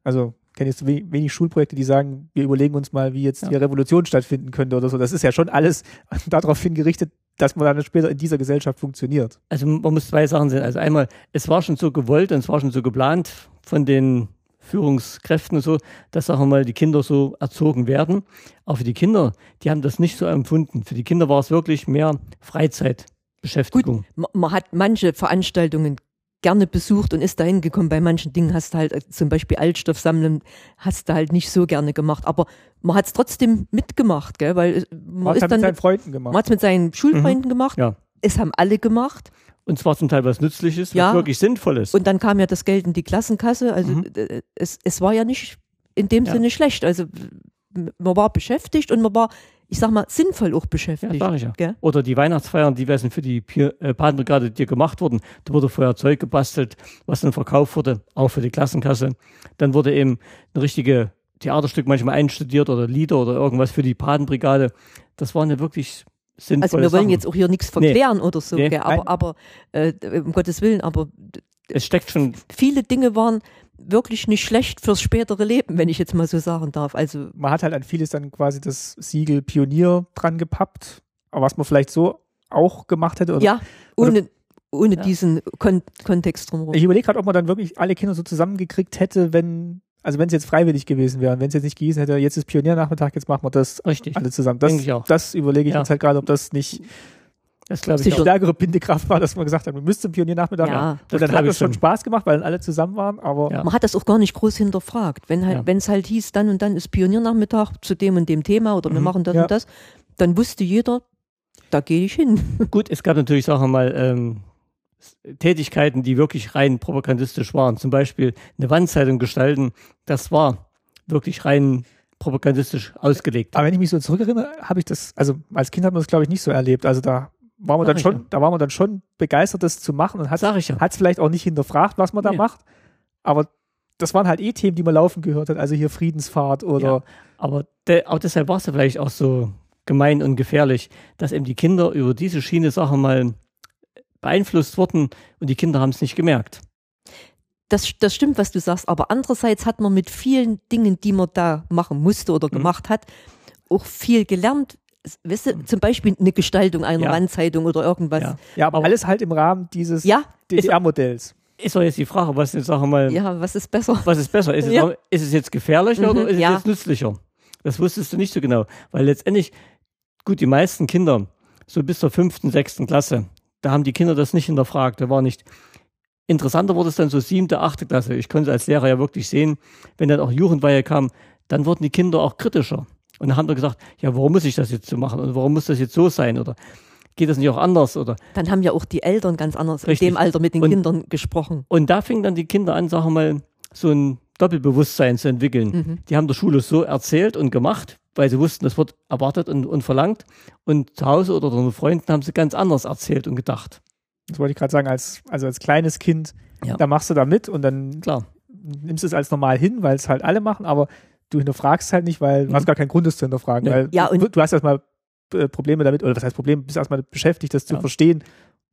also kenne jetzt we wenig Schulprojekte, die sagen, wir überlegen uns mal, wie jetzt Ja. die Revolution stattfinden könnte oder so. Das ist ja schon alles *laughs* darauf hingerichtet, dass man dann später in dieser Gesellschaft funktioniert. Also man muss zwei Sachen sehen. Also einmal, es war schon so gewollt und es war schon so geplant von den Führungskräften und so, dass, sagen wir mal, die Kinder so erzogen werden. Aber für die Kinder, die haben das nicht so empfunden. Für die Kinder war es wirklich mehr Freizeitbeschäftigung. man, man hat manche Veranstaltungen gerne besucht und ist dahin gekommen. Bei manchen Dingen hast du halt äh, zum Beispiel Altstoff sammeln, hast du halt nicht so gerne gemacht. Aber man hat es trotzdem mitgemacht, gell? weil es- man, Man hat ist dann mit seinen Freunden man gemacht. hat's mit seinen Schulfreunden gemacht. Ja. Es haben alle gemacht. Und zwar zum Teil was Nützliches, was Ja. wirklich Sinnvolles. Und dann kam ja das Geld in die Klassenkasse. Also Mhm. äh, es, es war ja nicht in dem Ja. Sinne schlecht. Also man war beschäftigt und man war, ich sag mal, sinnvoll auch ja, beschäftigt. sag ich ja. gell? Oder die Weihnachtsfeiern, die sind für die äh, Patenbrigade dir gemacht wurden. Da wurde vorher Zeug gebastelt, was dann verkauft wurde, auch für die Klassenkasse. Dann wurde eben ein richtige Theaterstück manchmal einstudiert oder Lieder oder irgendwas für die Patenbrigade. Das waren ja wirklich sinnvolle Also wir wollen Sachen. jetzt auch hier nichts Nee. verklären oder so, Nee, aber, aber äh, um Gottes Willen, aber Es steckt schon, viele Dinge waren wirklich nicht schlecht fürs spätere Leben, wenn ich jetzt mal so sagen darf. Also man hat halt an vieles dann quasi das Siegel Pionier dran gepappt, aber was man vielleicht so auch gemacht hätte. Oder ja, ohne, ohne Ja. diesen Kon Kontext drumherum. Ich überlege gerade, ob man dann wirklich alle Kinder so zusammengekriegt hätte, wenn, also wenn es jetzt freiwillig gewesen wäre, wenn es jetzt nicht gehießen hätte, jetzt ist Pioniernachmittag, jetzt machen wir das richtig. alle zusammen. Das, ich auch. das überlege ich Ja. jetzt halt gerade, ob das nicht Das glaube ich die auch. stärkere Bindekraft war, dass man gesagt hat, wir müssten Pioniernachmittag Ja, machen. das Und dann hat es schon. Spaß gemacht, weil dann alle zusammen waren, aber Ja. Man hat das auch gar nicht groß hinterfragt. Wenn halt, Ja. wenn es halt hieß, dann und dann ist Pioniernachmittag zu dem und dem Thema oder wir Mhm. machen das Ja. und das, dann wusste jeder, da gehe ich hin. Gut, es gab natürlich, sagen wir mal, ähm, Tätigkeiten, die wirklich rein propagandistisch waren. Zum Beispiel eine Wandzeitung gestalten, das war wirklich rein propagandistisch ausgelegt. Aber wenn ich mich so zurückerinnere, habe ich das, also als Kind hat man das glaube ich nicht so erlebt. Also da war man Sag dann schon, ja. da war man dann schon begeistert, das zu machen und hat ich ja. es vielleicht auch nicht hinterfragt, was man da Nee. macht. Aber das waren halt eh Themen, die man laufen gehört hat. Also hier Friedensfahrt oder Ja. Aber de, auch deshalb war es ja vielleicht auch so gemein und gefährlich, dass eben die Kinder über diese Schiene Sache mal beeinflusst wurden und die Kinder haben es nicht gemerkt. Das, das stimmt, was du sagst, aber andererseits hat man mit vielen Dingen, die man da machen musste oder Mhm. gemacht hat, auch viel gelernt. Weißt du, zum Beispiel eine Gestaltung einer Ja. Wandzeitung oder irgendwas. Ja. ja, aber Aber- alles halt im Rahmen dieses Ja, DDR-Modells. Ist doch jetzt die Frage, was jetzt sagen wir mal, ja, was ist besser? was ist besser? Ist, Ja. es, ist es jetzt gefährlicher Mhm, oder ist ja. es jetzt nützlicher? Das wusstest du nicht so genau, weil letztendlich, gut, die meisten Kinder, so bis zur fünften, sechsten Klasse, da haben die Kinder das nicht hinterfragt. Da war nicht. Interessanter wurde es dann so siebte, achte Klasse. Ich konnte als Lehrer ja wirklich sehen, wenn dann auch Jugendweihe kam, dann wurden die Kinder auch kritischer. Und dann haben wir gesagt, ja, warum muss ich das jetzt so machen? Und warum muss das jetzt so sein? Oder geht das nicht auch anders? Oder Dann haben ja auch die Eltern ganz anders Richtig. in dem Alter mit den Und- Kindern gesprochen. Und da fingen dann die Kinder an, sagen wir mal, so ein Doppelbewusstsein zu entwickeln. Mhm. Die haben der Schule so erzählt und gemacht, weil sie wussten, das wird erwartet und, und verlangt. Und zu Hause oder unter Freunden haben sie ganz anders erzählt und gedacht. Das wollte ich gerade sagen, als, also als kleines Kind, Ja. da machst du da mit und dann Klar. nimmst du es als normal hin, weil es halt alle machen, aber du hinterfragst halt nicht, weil du hast gar keinen Grund, es zu hinterfragen. Nee. Weil Ja, du, und- du hast erstmal äh, Probleme damit, oder was heißt Problem, bist erstmal beschäftigt, das zu Ja. verstehen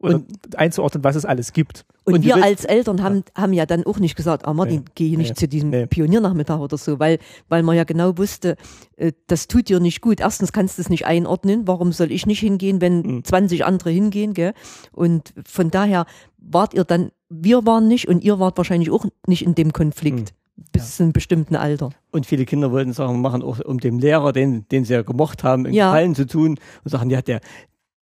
und einzuordnen, was es alles gibt. Und, Und wir willst- als Eltern haben, haben ja dann auch nicht gesagt, ah Martin, Nee. geh nicht Nee. zu diesem Nee. Pioniernachmittag oder so, weil, weil man ja genau wusste, äh, das tut dir nicht gut. Erstens kannst du es nicht einordnen, warum soll ich nicht hingehen, wenn Mhm. 20 andere hingehen, gell? Und von daher wart ihr dann, wir waren nicht und ihr wart wahrscheinlich auch nicht in dem Konflikt bis zu einem bestimmten Alter. Und viele Kinder wollten Sachen machen, auch um dem Lehrer, den, den sie ja gemocht haben, einen Ja. Gefallen zu tun und sagen, ja, der,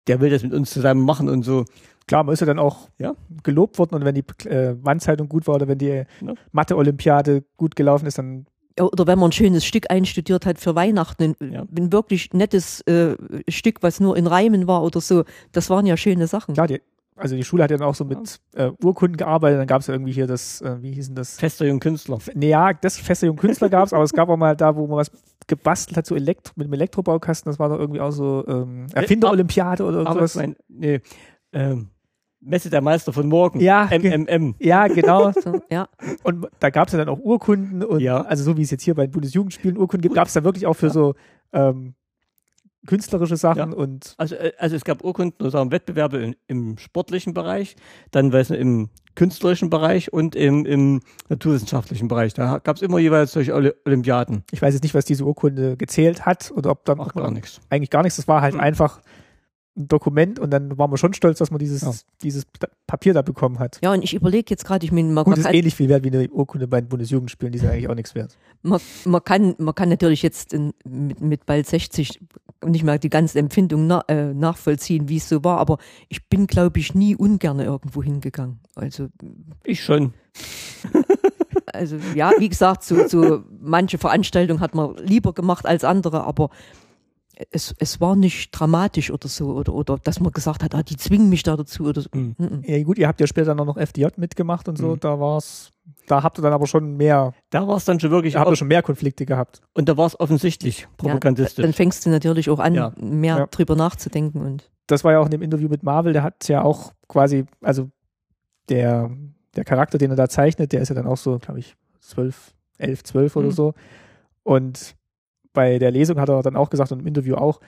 der will das mit uns zusammen machen und so. Klar, man ist ja dann auch Ja. gelobt worden und wenn die äh, Wandzeitung gut war oder wenn die Ja. Mathe-Olympiade gut gelaufen ist, dann Oder wenn man ein schönes Stück einstudiert hat für Weihnachten, ein, Ja. ein wirklich nettes äh, Stück, was nur in Reimen war oder so, das waren ja schöne Sachen. klar, die, also die Schule hat ja dann auch so mit äh, Urkunden gearbeitet, dann gab es ja irgendwie hier das, äh, wie hießen das? Fester Jung Künstler. Nee, ja, das Feste Jung Künstler gab es, aber es gab auch mal da, wo man was gebastelt hat, so Elektro, mit dem Elektrobaukasten, das war doch irgendwie auch so ähm, Erfinder-Olympiade oder Aber irgendwas. mein, nee, ähm, Messe der Meister von morgen. Ja, MMM. Ja, genau. *laughs* So, ja. Und da gab es ja dann auch Urkunden und Ja. also so wie es jetzt hier bei den Bundesjugendspielen Urkunden gibt, gab es da wirklich auch für so ähm, künstlerische Sachen Ja. und Also, äh, also es gab Urkunden oder sagen Wettbewerbe im, im sportlichen Bereich, dann weiß nicht, im künstlerischen Bereich und im, im naturwissenschaftlichen Bereich. Da gab es immer jeweils solche Olympiaden. ich weiß jetzt nicht, was diese Urkunde gezählt hat oder ob dann Ach, gar nichts. eigentlich gar nichts. Das war halt einfach ein Dokument und dann waren wir schon stolz, dass man dieses, Ja. dieses Papier da bekommen hat. ja, und ich überlege jetzt gerade, ich meine, man, Gut, man, ist ähnlich viel wert wie eine Urkunde bei den Bundesjugendspielen, die sind eigentlich auch nichts wert. man, man, kann, man kann natürlich jetzt in, mit, mit bald 60 nicht mal die ganze Empfindung na, äh, nachvollziehen, wie es so war, aber ich bin, glaube ich, nie ungern irgendwo hingegangen. Also Ich schon. *laughs* Also ja, wie gesagt, so, so manche Veranstaltungen hat man lieber gemacht als andere, aber es, es war nicht dramatisch oder so, oder, oder dass man gesagt hat, ah, die zwingen mich da dazu oder so. Mhm. Mhm. Ja gut, ihr habt ja später noch FDJ mitgemacht und so, Mhm. da war's, da habt ihr dann aber schon mehr, Da war es dann schon wirklich, ihr habt ihr schon mehr Konflikte gehabt. und da war es offensichtlich propagandistisch. Dann fängst du natürlich auch an, Ja. mehr Ja. drüber nachzudenken und Das war ja auch in dem Interview mit Marvel, der hat ja auch quasi, also der, der Charakter, den er da zeichnet, der ist ja dann auch so, glaube ich, zwölf, elf, zwölf oder Mhm. so. Und bei der Lesung hat er dann auch gesagt und im Interview auch,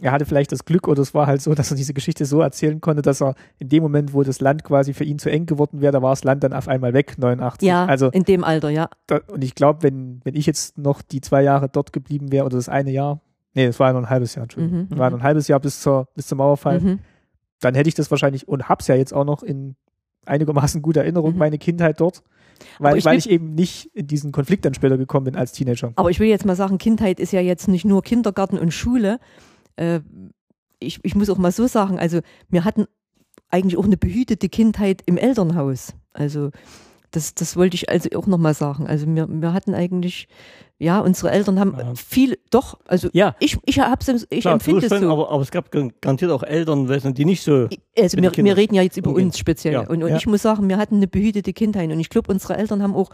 er hatte vielleicht das Glück oder es war halt so, dass er diese Geschichte so erzählen konnte, dass er in dem Moment, wo das Land quasi für ihn zu eng geworden wäre, da war das Land dann auf einmal weg, 89. ja, Also in dem Alter, ja. da, und ich glaube, wenn, wenn ich jetzt noch die zwei Jahre dort geblieben wäre oder das eine Jahr, nee, das war ja noch ein halbes Jahr, Entschuldigung, Mhm, war mhm. noch ein halbes Jahr bis zur, bis zum Mauerfall, Mhm. dann hätte ich das wahrscheinlich und hab's ja jetzt auch noch in einigermaßen guter Erinnerung, Mhm. meine Kindheit dort, weil, ich weil will- ich eben nicht in diesen Konflikt dann später gekommen bin als Teenager. Aber ich will jetzt mal sagen, Kindheit ist ja jetzt nicht nur Kindergarten und Schule. Äh, ich, ich muss auch mal so sagen, also wir hatten eigentlich auch eine behütete Kindheit im Elternhaus. Also das, das wollte ich also auch nochmal sagen. Also wir, wir hatten eigentlich, ja, unsere Eltern haben Ja. viel, doch, also ja, ich, ich, hab's, ich klar, empfinde es so. aber, aber es gab garantiert auch Eltern, die nicht so. also wir, wir reden ja jetzt über umgehen. uns speziell. Ja. Und, und ich muss sagen, wir hatten eine behütete Kindheit. Und ich glaube, unsere Eltern haben auch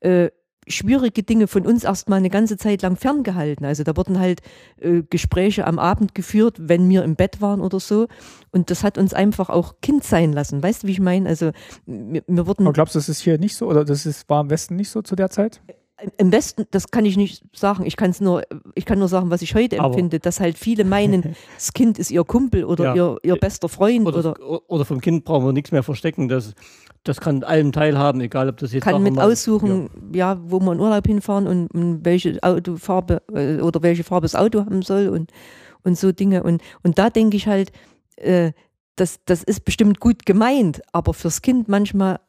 äh, schwierige Dinge von uns erstmal eine ganze Zeit lang ferngehalten. Also da wurden halt äh, Gespräche am Abend geführt, wenn wir im Bett waren oder so. Und das hat uns einfach auch Kind sein lassen. Weißt du, wie ich meine? Also wir, wir wurden Aber glaubst du, das ist hier nicht so oder das ist, war im Westen nicht so zu der Zeit? Im Westen, das kann ich nicht sagen. Ich kann es nur, ich kann nur sagen, was ich heute Aber- empfinde, dass halt viele meinen, *laughs* das Kind ist ihr Kumpel oder Ja. ihr, ihr bester Freund oder, Oder, oder vom Kind brauchen wir nichts mehr verstecken. Das, das kann allem teilhaben, egal ob das jetzt kann mit aussuchen, ja. wo wir in Urlaub hinfahren und, und welche Autofarbe äh, oder welche Farbe das Auto haben soll und, und so Dinge. Und, und da denke ich halt, äh, das, das ist bestimmt gut gemeint, aber fürs Kind manchmal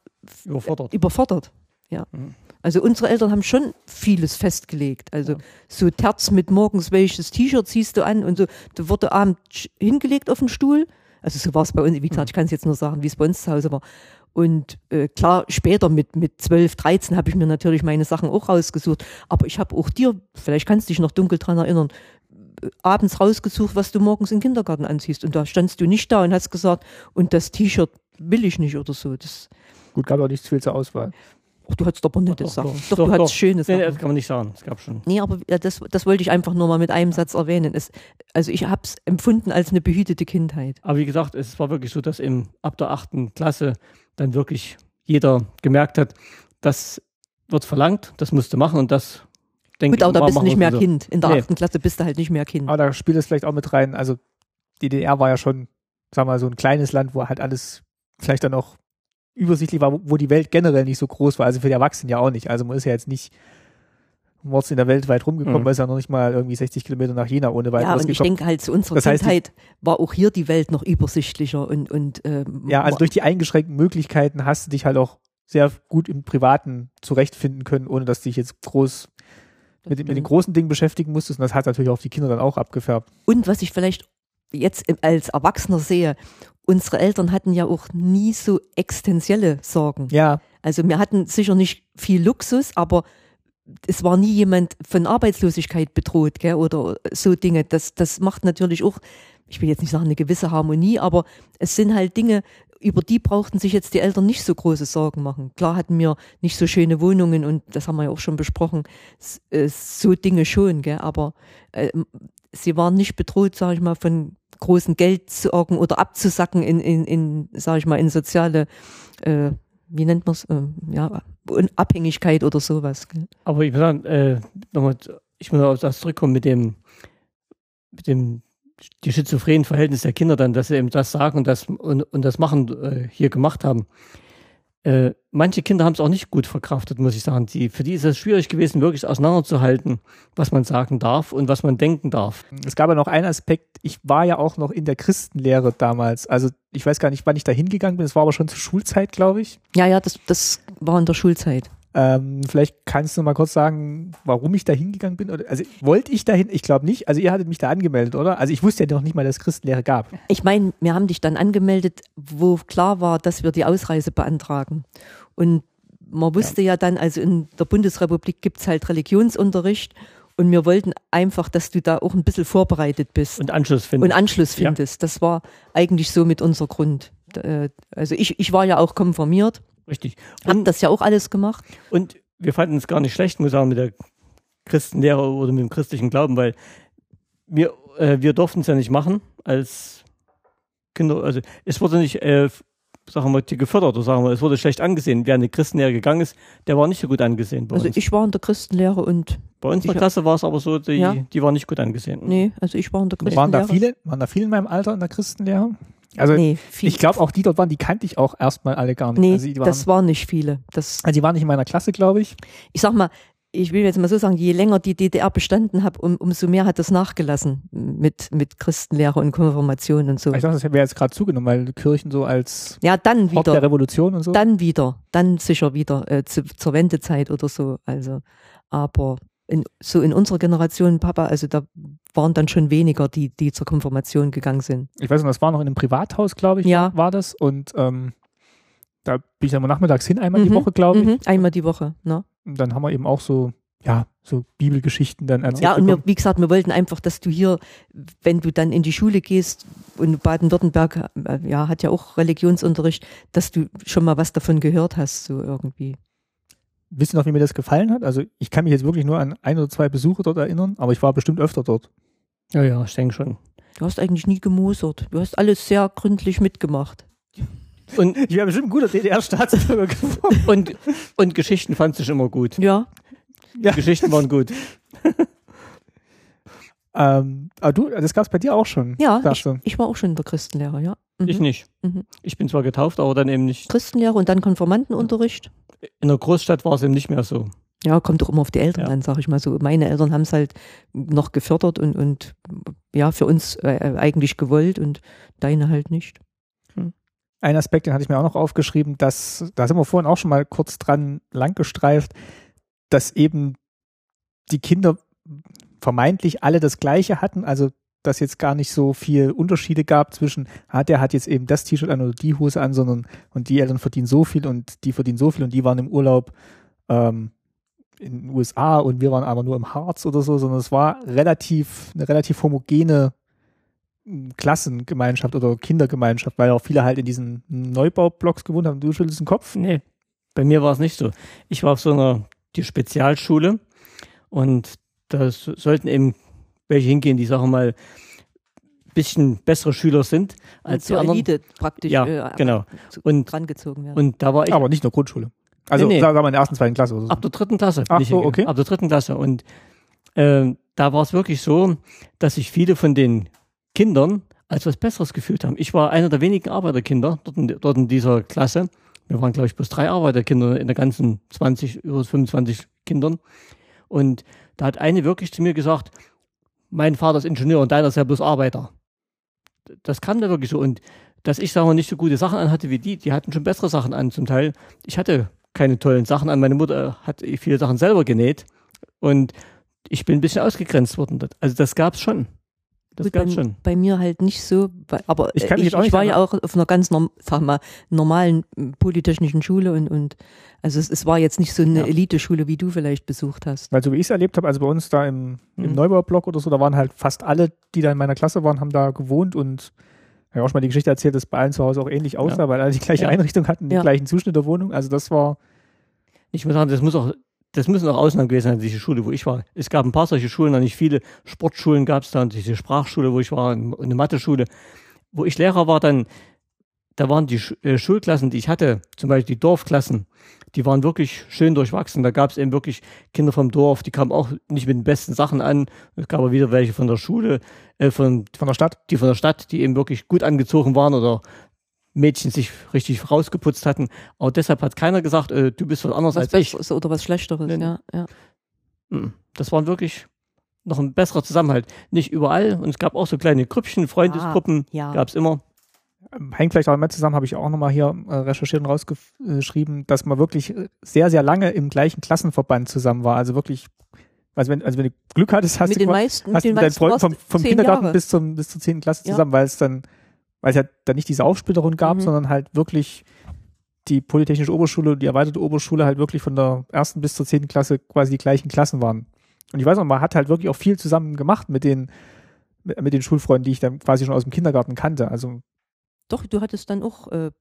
Ja, überfordert. überfordert. Ja. Mhm. Also unsere Eltern haben schon vieles festgelegt. Also Ja. so Terz mit morgens welches T-Shirt ziehst du an und so, da wurde abends hingelegt auf den Stuhl. Also so war es bei uns, wie gesagt, ich kann es jetzt nur sagen, wie es bei uns zu Hause war. Und äh, klar, später mit, mit 12, 13 habe ich mir natürlich meine Sachen auch rausgesucht. Aber ich habe auch dir, vielleicht kannst du dich noch dunkel dran erinnern, äh, abends rausgesucht, was du morgens im Kindergarten anziehst. Und da standst du nicht da und hast gesagt, und das T-Shirt will ich nicht oder so. Das, Gut, gab auch nicht viel zur Auswahl. Ach, du hattest aber nette Doch, Sachen. doch, Doch, doch, du hattest schöne Nee, Sachen. das kann man nicht sagen. Es gab schon. Nee, aber ja, das, das wollte ich einfach nur mal mit einem Satz erwähnen. Es, also ich habe es empfunden als eine behütete Kindheit. Aber wie gesagt, es war wirklich so, dass im, ab der achten Klasse dann wirklich jeder gemerkt hat, das wird verlangt, das musst du machen und das denke Gut, aber da bist du nicht mehr so. Kind. In der Nee. achten Klasse bist du halt nicht mehr Kind. Aber da spielt es vielleicht auch mit rein. Also die DDR war ja schon, sagen wir mal, so ein kleines Land, wo halt alles vielleicht dann auch übersichtlich war, wo- die Welt generell nicht so groß war. Also für die Erwachsenen ja auch nicht. Also man ist ja jetzt nicht Mords in der Welt weit rumgekommen, Mhm. man ist ja noch nicht mal irgendwie 60 Kilometer nach Jena ohne ja, weiteres und ich gekommen. denke halt, zu unserer Das heißt, Kindheit war auch hier die Welt noch übersichtlicher und, und ähm, Ja, also durch die eingeschränkten Möglichkeiten hast du dich halt auch sehr gut im Privaten zurechtfinden können, ohne dass du dich jetzt groß mit, den- mit den großen Dingen beschäftigen musstest. Und das hat natürlich auf die Kinder dann auch abgefärbt. Und was ich vielleicht jetzt als Erwachsener sehe, unsere Eltern hatten ja auch nie so existenzielle Sorgen. Ja, Also wir hatten sicher nicht viel Luxus, aber es war nie jemand von Arbeitslosigkeit bedroht, gell, oder so Dinge. Das, das macht natürlich auch, ich will jetzt nicht sagen eine gewisse Harmonie, aber es sind halt Dinge, über die brauchten sich jetzt die Eltern nicht so große Sorgen machen. Klar hatten wir nicht so schöne Wohnungen und das haben wir ja auch schon besprochen, äh, so Dinge schon, gell, aber äh, sie waren nicht bedroht, sage ich mal, von großen Geldsorgen oder abzusacken in, in, in sage ich mal, in soziale äh, wie nennt man es, ähm, ja, Un- Abhängigkeit oder sowas. Gell? Aber ich muss sagen, äh, nochmal, ich muss auf das zurückkommen mit dem, mit dem, die schizophrenen Verhältnis der Kinder dann, dass sie eben das sagen und das, und, und das machen, äh, hier gemacht haben. Äh, manche Kinder haben es auch nicht gut verkraftet, muss ich sagen. Die, für die ist es schwierig gewesen, wirklich auseinanderzuhalten, was man sagen darf und was man denken darf. es gab ja noch einen Aspekt, ich war ja auch noch in der Christenlehre damals. Also ich weiß gar nicht, wann ich da hingegangen bin. Es war aber schon zur Schulzeit, glaube ich. Ja, ja, das, das war in der Schulzeit. Ähm, vielleicht kannst du mal kurz sagen, warum ich da hingegangen bin. Oder, also wollte ich dahin? Ich glaube nicht. Also ihr hattet mich da angemeldet, oder? Also ich wusste ja noch nicht mal, dass es Christenlehre gab. Ich meine, wir haben dich dann angemeldet, wo klar war, dass wir die Ausreise beantragen. Und man wusste ja, dann, also in der Bundesrepublik gibt's halt Religionsunterricht und wir wollten einfach, dass du da auch ein bisschen vorbereitet bist Und Anschluss finden. und Anschluss Ja. findest. Das war eigentlich so mit unser Grund. Äh, Also ich, ich war ja auch konformiert, Richtig. hab Und, das ja auch alles gemacht. und wir fanden es gar nicht schlecht, muss ich sagen, mit der Christenlehre oder mit dem christlichen Glauben, weil wir, äh, wir durften es ja nicht machen als Kinder. Also es wurde nicht, äh, sagen wir mal, gefördert oder sagen wir, es wurde schlecht angesehen. Wer in die Christenlehre gegangen ist, der war nicht so gut angesehen bei Also uns. ich war in der Christenlehre und bei uns in der Klasse war es aber so, die, Ja. die war nicht gut angesehen. nee, also ich war in der Christenlehre. Waren da viele, waren da viele in meinem Alter in der Christenlehre? Also Nee, ich glaube auch die dort waren, die kannte ich auch erstmal alle gar nicht. nee, also, waren, das waren nicht viele. Das, also die waren nicht in meiner Klasse, glaube ich. ich sag mal, ich will jetzt mal so sagen, je länger die DDR bestanden hat, um, umso mehr hat das nachgelassen mit, mit Christenlehre und Konfirmation und so. Ich dachte, das wäre jetzt gerade zugenommen, weil Kirchen so als Ja, dann Haupt der wieder, Revolution und so. dann wieder, dann sicher wieder äh, zu, zur Wendezeit oder so. Also, aber in, so in unserer Generation, Papa, also da waren dann schon weniger, die, die zur Konfirmation gegangen sind. ich weiß nicht, das war noch in einem Privathaus, glaube ich, Ja. war das. Und ähm, da bin ich dann mal nachmittags hin, einmal die Mhm, Woche, glaube ich. Mhm, einmal die Woche, ne? Und dann haben wir eben auch so, ja, so Bibelgeschichten dann erzählt. Ja, und wir, wie gesagt, wir wollten einfach, dass du hier, wenn du dann in die Schule gehst, und Baden-Württemberg äh, ja, hat ja auch Religionsunterricht, dass du schon mal was davon gehört hast, so irgendwie. Wisst ihr noch, wie mir das gefallen hat? Also ich kann mich jetzt wirklich nur an ein oder zwei Besuche dort erinnern, aber ich war bestimmt öfter dort. Ja, ja, ich denke schon. Du hast eigentlich nie gemosert. Du hast alles sehr gründlich mitgemacht. Und, *laughs* Ich wäre bestimmt ein guter DDR-Staatsbürger geworden. *laughs* und, und Geschichten fand ich immer gut. Ja, Ja. Geschichten waren gut. *laughs* ähm, aber du, das gab es bei dir auch schon. ja, ich, du. ich war auch schon in der Christenlehre, ja. Mhm. Ich nicht. Mhm. Ich bin zwar getauft, aber dann eben nicht. Christenlehre und dann Konformantenunterricht. In der Großstadt war es eben nicht mehr so. Ja, kommt doch immer auf die Eltern Ja. an, sag ich mal so. Meine Eltern haben es halt noch gefördert und, und ja, für uns äh, eigentlich gewollt und deine halt nicht. Ein Aspekt, den hatte ich mir auch noch aufgeschrieben, dass, da sind wir vorhin auch schon mal kurz dran langgestreift, dass eben die Kinder vermeintlich alle das Gleiche hatten. Also dass jetzt gar nicht so viel Unterschiede gab zwischen, ah, der hat jetzt eben das T-Shirt an oder die Hose an, sondern und die Eltern verdienen so viel und die verdienen so viel und die waren im Urlaub ähm, in den USA und wir waren aber nur im Harz oder so, sondern es war relativ, eine relativ homogene hm, Klassengemeinschaft oder Kindergemeinschaft, weil auch viele halt in diesen Neubaublocks gewohnt haben. Du schüttelst den Kopf? Nee, bei mir war es nicht so. Ich war auf so einer die Spezialschule und da sollten eben welche hingehen, die sagen wir mal bisschen bessere Schüler sind als die anderen. Elite praktisch Ja, äh, genau. Und, rangezogen werden. und da war ich Aber nicht nur Grundschule. Also Nee, nee. sagen wir in der ersten, zweiten Klasse oder so. ab der dritten Klasse. Ach so, okay. Ab der dritten Klasse. Und ähm, da war es wirklich so, dass sich viele von den Kindern als was Besseres gefühlt haben. Ich war einer der wenigen Arbeiterkinder dort in, dort in dieser Klasse. Wir waren, glaube ich, bloß drei Arbeiterkinder in der ganzen 20, über 25 Kindern. Und da hat eine wirklich zu mir gesagt, mein Vater ist Ingenieur und deiner ist ja bloß Arbeiter. Das kam da wirklich so. Und dass ich, sagen wir, nicht so gute Sachen anhatte wie die, die hatten schon bessere Sachen an zum Teil. Ich hatte keine tollen Sachen an. Meine Mutter hat viele Sachen selber genäht. Und ich bin ein bisschen ausgegrenzt worden. Also das gab's schon. Das Gut, bei, schon. bei mir halt nicht so, weil- aber Ich ich, ich, jetzt auch nicht war ja auch auf einer ganz norm, sag mal, normalen m, polytechnischen Schule und, und also es, es war jetzt nicht so eine Ja. Eliteschule, wie du vielleicht besucht hast. Weil so wie ich es erlebt habe, also bei uns da im, im Mhm. Neubaublock oder so, da waren halt fast alle, die da in meiner Klasse waren, haben da gewohnt und ich habe auch schon mal die Geschichte erzählt, dass bei allen zu Hause auch ähnlich aussah, Ja. weil alle die gleiche Ja. Einrichtung hatten, den Ja. gleichen Zuschnitt der Wohnung. Also das war, Ich muss sagen, das muss auch, das müssen auch Ausnahmen gewesen sein, diese Schule, wo ich war. Es gab ein paar solche Schulen, noch nicht viele. Sportschulen gab es da und diese Sprachschule, wo ich war, und eine Mathe-Schule. Wo ich Lehrer war, dann, da waren die äh, Schulklassen, die ich hatte, zum Beispiel die Dorfklassen, die waren wirklich schön durchwachsen. Da gab es eben wirklich Kinder vom Dorf, die kamen auch nicht mit den besten Sachen an. Es gab aber wieder welche von der Schule, äh, von, von der Stadt. die von der Stadt, die eben wirklich gut angezogen waren oder Mädchen sich richtig rausgeputzt hatten. Aber deshalb hat keiner gesagt, äh, du bist was anderes Was als ich. Besseres oder was Schlechteres, Nee, nee. ja, ja. Mm, Das waren wirklich noch ein besserer Zusammenhalt. Nicht überall. Und es gab auch so kleine Grüppchen, Freundesgruppen. ja. Gab es immer. Hängt vielleicht auch damit zusammen, habe ich auch nochmal hier äh, recherchiert und rausgeschrieben, dass man wirklich äh, sehr, sehr lange im gleichen Klassenverband zusammen war. Also wirklich, also wenn, also wenn du Glück hattest, hast mit du den meisten, hast mit du den mit deinen Freunden vom, vom Kindergarten Jahre. bis zum bis zur 10. Klasse Ja. zusammen, weil es dann, weil es ja dann nicht diese Aufsplitterung gab, Mhm. sondern halt wirklich die Polytechnische Oberschule und die erweiterte Oberschule halt wirklich von der ersten bis zur 10. Klasse quasi die gleichen Klassen waren. Und ich weiß noch, man hat halt wirklich auch viel zusammen gemacht mit den mit, den Schulfreunden, die ich dann quasi schon aus dem Kindergarten kannte. Also Doch, du hattest dann auch äh,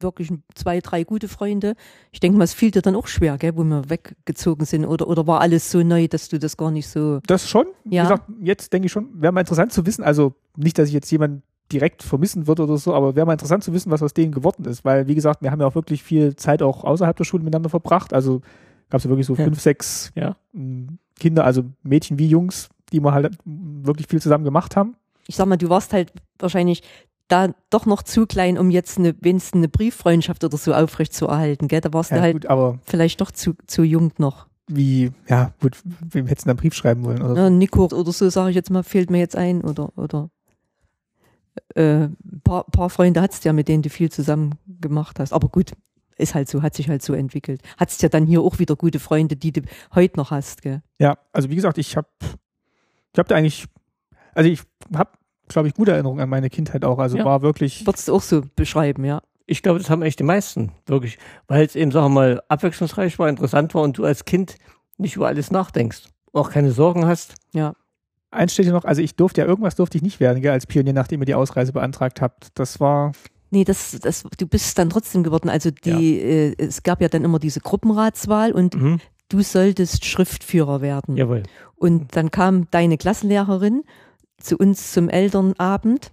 wirklich zwei, drei gute Freunde. Ich denke mal, es fiel dir dann auch schwer, gell, wo wir weggezogen sind. Oder, oder war alles so neu, dass du das gar nicht so. Das schon. Wie Ja. gesagt, jetzt denke ich schon, wäre mal interessant zu wissen, also nicht, dass ich jetzt jemanden direkt vermissen würde oder so, aber wäre mal interessant zu wissen, was aus denen geworden ist. Weil, wie gesagt, wir haben ja auch wirklich viel Zeit auch außerhalb der Schule miteinander verbracht. Also gab es ja wirklich so Ja. fünf, sechs Ja. Kinder, also Mädchen wie Jungs, die wir halt wirklich viel zusammen gemacht haben. Ich sag mal, du warst halt wahrscheinlich da doch noch zu klein, um jetzt eine, wenigstens eine Brieffreundschaft oder so aufrecht zu erhalten, gell? Da warst Ja, du halt gut, aber vielleicht doch zu, zu jung noch. wie, ja, gut, wem hättest du einen Brief schreiben wollen? Oder? Ja, Nico oder so, sage ich jetzt mal, fehlt mir jetzt ein. Oder, oder äh, paar, paar Freunde hattest du ja, mit denen du viel zusammen gemacht hast. Aber gut, ist halt so, hat sich halt so entwickelt. Hattest ja dann hier auch wieder gute Freunde, die du heute noch hast, gell? Ja, also wie gesagt, ich habe ich hab da eigentlich, also ich habe, glaube ich, gute Erinnerungen an meine Kindheit auch. Also Ja. war wirklich, Würdest du auch so beschreiben, ja? Ich glaube, das haben echt die meisten, wirklich. Weil es eben, sagen wir mal, abwechslungsreich war, interessant war und du als Kind nicht über alles nachdenkst. Auch keine Sorgen hast. Eins steht hier noch, also ich durfte ja, irgendwas durfte ich nicht werden, gell, als Pionier, nachdem ihr die Ausreise beantragt habt. Das war, Nee, das, das, du bist dann trotzdem geworden. Also die, äh, es gab ja dann immer diese Gruppenratswahl und Mhm. du solltest Schriftführer werden. Jawohl. Und dann kam deine Klassenlehrerin zu uns zum Elternabend,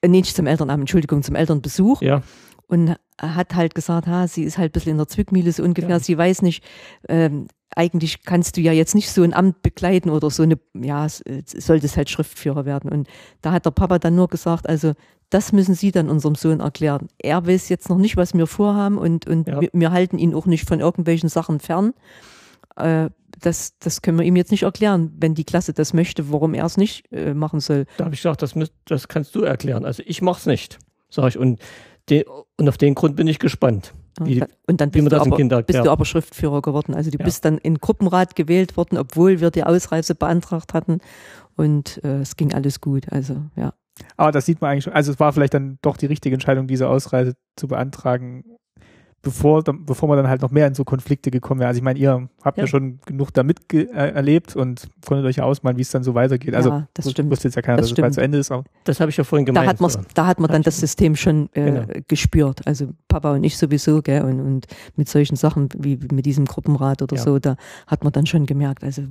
äh, nee, nicht zum Elternabend, Entschuldigung, zum Elternbesuch Ja. und hat halt gesagt, ha, sie ist halt ein bisschen in der Zwickmühle so ungefähr, Ja. sie weiß nicht, ähm, eigentlich kannst du ja jetzt nicht so ein Amt bekleiden oder so eine, ja, äh, solltest halt Schriftführer werden. Und da hat der Papa dann nur gesagt, also das müssen Sie dann unserem Sohn erklären. Er weiß jetzt noch nicht, was wir vorhaben und, und Ja. wir, wir halten ihn auch nicht von irgendwelchen Sachen fern. Äh, das, das können wir ihm jetzt nicht erklären, wenn die Klasse das möchte, warum er es nicht äh, machen soll. Da habe ich gesagt, das, müsst, das kannst du erklären. Also ich mach's nicht, sag ich. Und, de, und auf den Grund bin ich gespannt. Wie- und dann bist, du aber, Kinder bist du aber Schriftführer geworden. Also du Ja. bist dann in Gruppenrat gewählt worden, obwohl wir die Ausreise beantragt hatten. Und äh, es ging alles gut. Also ja. Aber das sieht man eigentlich schon. Also es war vielleicht dann doch die richtige Entscheidung, diese Ausreise zu beantragen, bevor, dann- bevor man dann halt noch mehr in so Konflikte gekommen wäre. Also ich meine, ihr habt ja, Ja. schon genug damit ge- äh, erlebt und konntet euch ja ausmalen, wie es dann so weitergeht. Also ja, das stimmt. wusste jetzt ja keiner, Das dass es bald stimmt. zu Ende ist. Aber Das habe ich ja vorhin Da gemeint. hat man, so. da hat man dann das System schon äh, Genau. gespürt. Also Papa und ich sowieso, gell? Und, und mit solchen Sachen wie mit diesem Gruppenrat oder Ja. so, da hat man dann schon gemerkt, also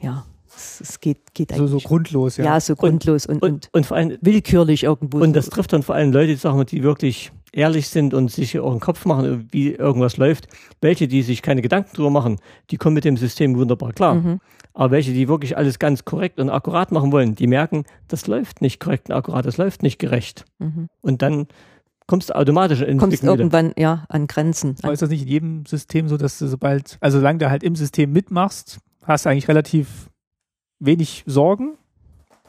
ja, es, es geht, geht so, so eigentlich. grundlos, ja. ja. so grundlos und, und, Und, und vor allem, willkürlich irgendwo. und so. das trifft dann vor allem Leute, sagen wir, die wirklich ehrlich sind und sich auch einen Kopf machen, wie irgendwas läuft. Welche, die sich keine Gedanken drüber machen, die kommen mit dem System wunderbar klar. Mhm. Aber welche, die wirklich alles ganz korrekt und akkurat machen wollen, die merken, das läuft nicht korrekt und akkurat, das läuft nicht gerecht. Mhm. Und dann kommst du automatisch in Kommst irgendwann ja an Grenzen. Aber ist das nicht in jedem System so, dass du sobald, also solange du halt im System mitmachst, hast du eigentlich relativ wenig Sorgen.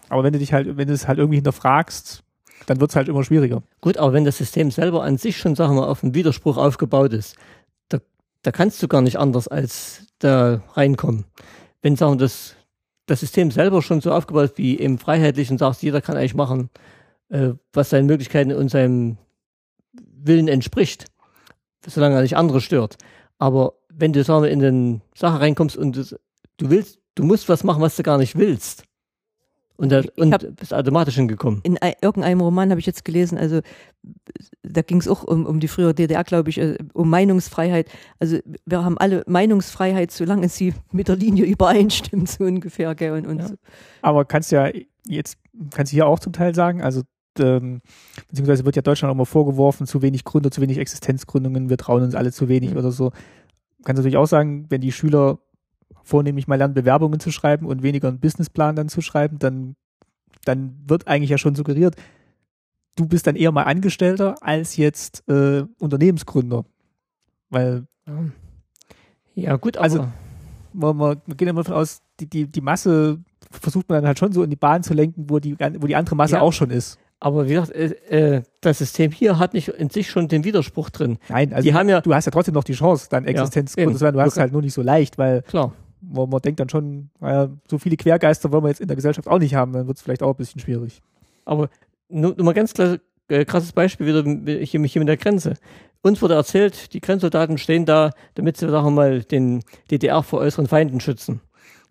Aber wenn du dich halt, wenn du es halt irgendwie hinterfragst, dann wird es halt immer schwieriger. Gut, aber wenn das System selber an sich schon, sagen wir, auf einen Widerspruch aufgebaut ist, da, da kannst du gar nicht anders als da reinkommen. Wenn, sagen wir, das, das System selber schon so aufgebaut ist wie im Freiheitlichen, sagst, jeder kann eigentlich machen, äh, was seinen Möglichkeiten und seinem Willen entspricht, solange er nicht andere stört. Aber wenn du, sagen wir, in eine Sache reinkommst und du willst, du musst was machen, was du gar nicht willst. Und, da, und bist automatisch hingekommen. In ei- irgendeinem Roman habe ich jetzt gelesen, also da ging es auch um, um die frühere DDR, glaube ich, äh, um Meinungsfreiheit. Also wir haben alle Meinungsfreiheit, solange sie mit der Linie übereinstimmt, so ungefähr. Gell? Und, und Ja. so. Aber kannst ja jetzt, kannst du hier auch zum Teil sagen, also ähm, beziehungsweise wird ja Deutschland auch immer vorgeworfen, zu wenig Gründer, zu wenig Existenzgründungen, wir trauen uns alle zu wenig Mhm. oder so. Kannst du natürlich auch sagen, wenn die Schüler vornehmlich mal lernen, Bewerbungen zu schreiben und weniger einen Businessplan dann zu schreiben, dann, dann wird eigentlich ja schon suggeriert, du bist dann eher mal Angestellter als jetzt äh, Unternehmensgründer. Weil Ja, gut, aber Also- man, man, man geht immer davon aus, die, die, die Masse versucht man dann halt schon so in die Bahn zu lenken, wo die, wo die andere Masse Ja. auch schon ist. Aber wie gesagt, äh, äh, das System hier hat nicht in sich schon den Widerspruch drin. Nein, also die haben ja, du hast ja trotzdem noch die Chance, deine Existenzgründe eben. zu werden. Du hast es halt nur nicht so leicht, weil klar, man, man denkt dann schon, naja, so viele Quergeister wollen wir jetzt in der Gesellschaft auch nicht haben, dann wird es vielleicht auch ein bisschen schwierig. aber nur, nur mal ganz klar, äh, krasses Beispiel wieder hier, hier mit der Grenze. Uns wurde erzählt, die Grenzsoldaten stehen da, damit sie, sagen wir mal, den DDR vor äußeren Feinden schützen.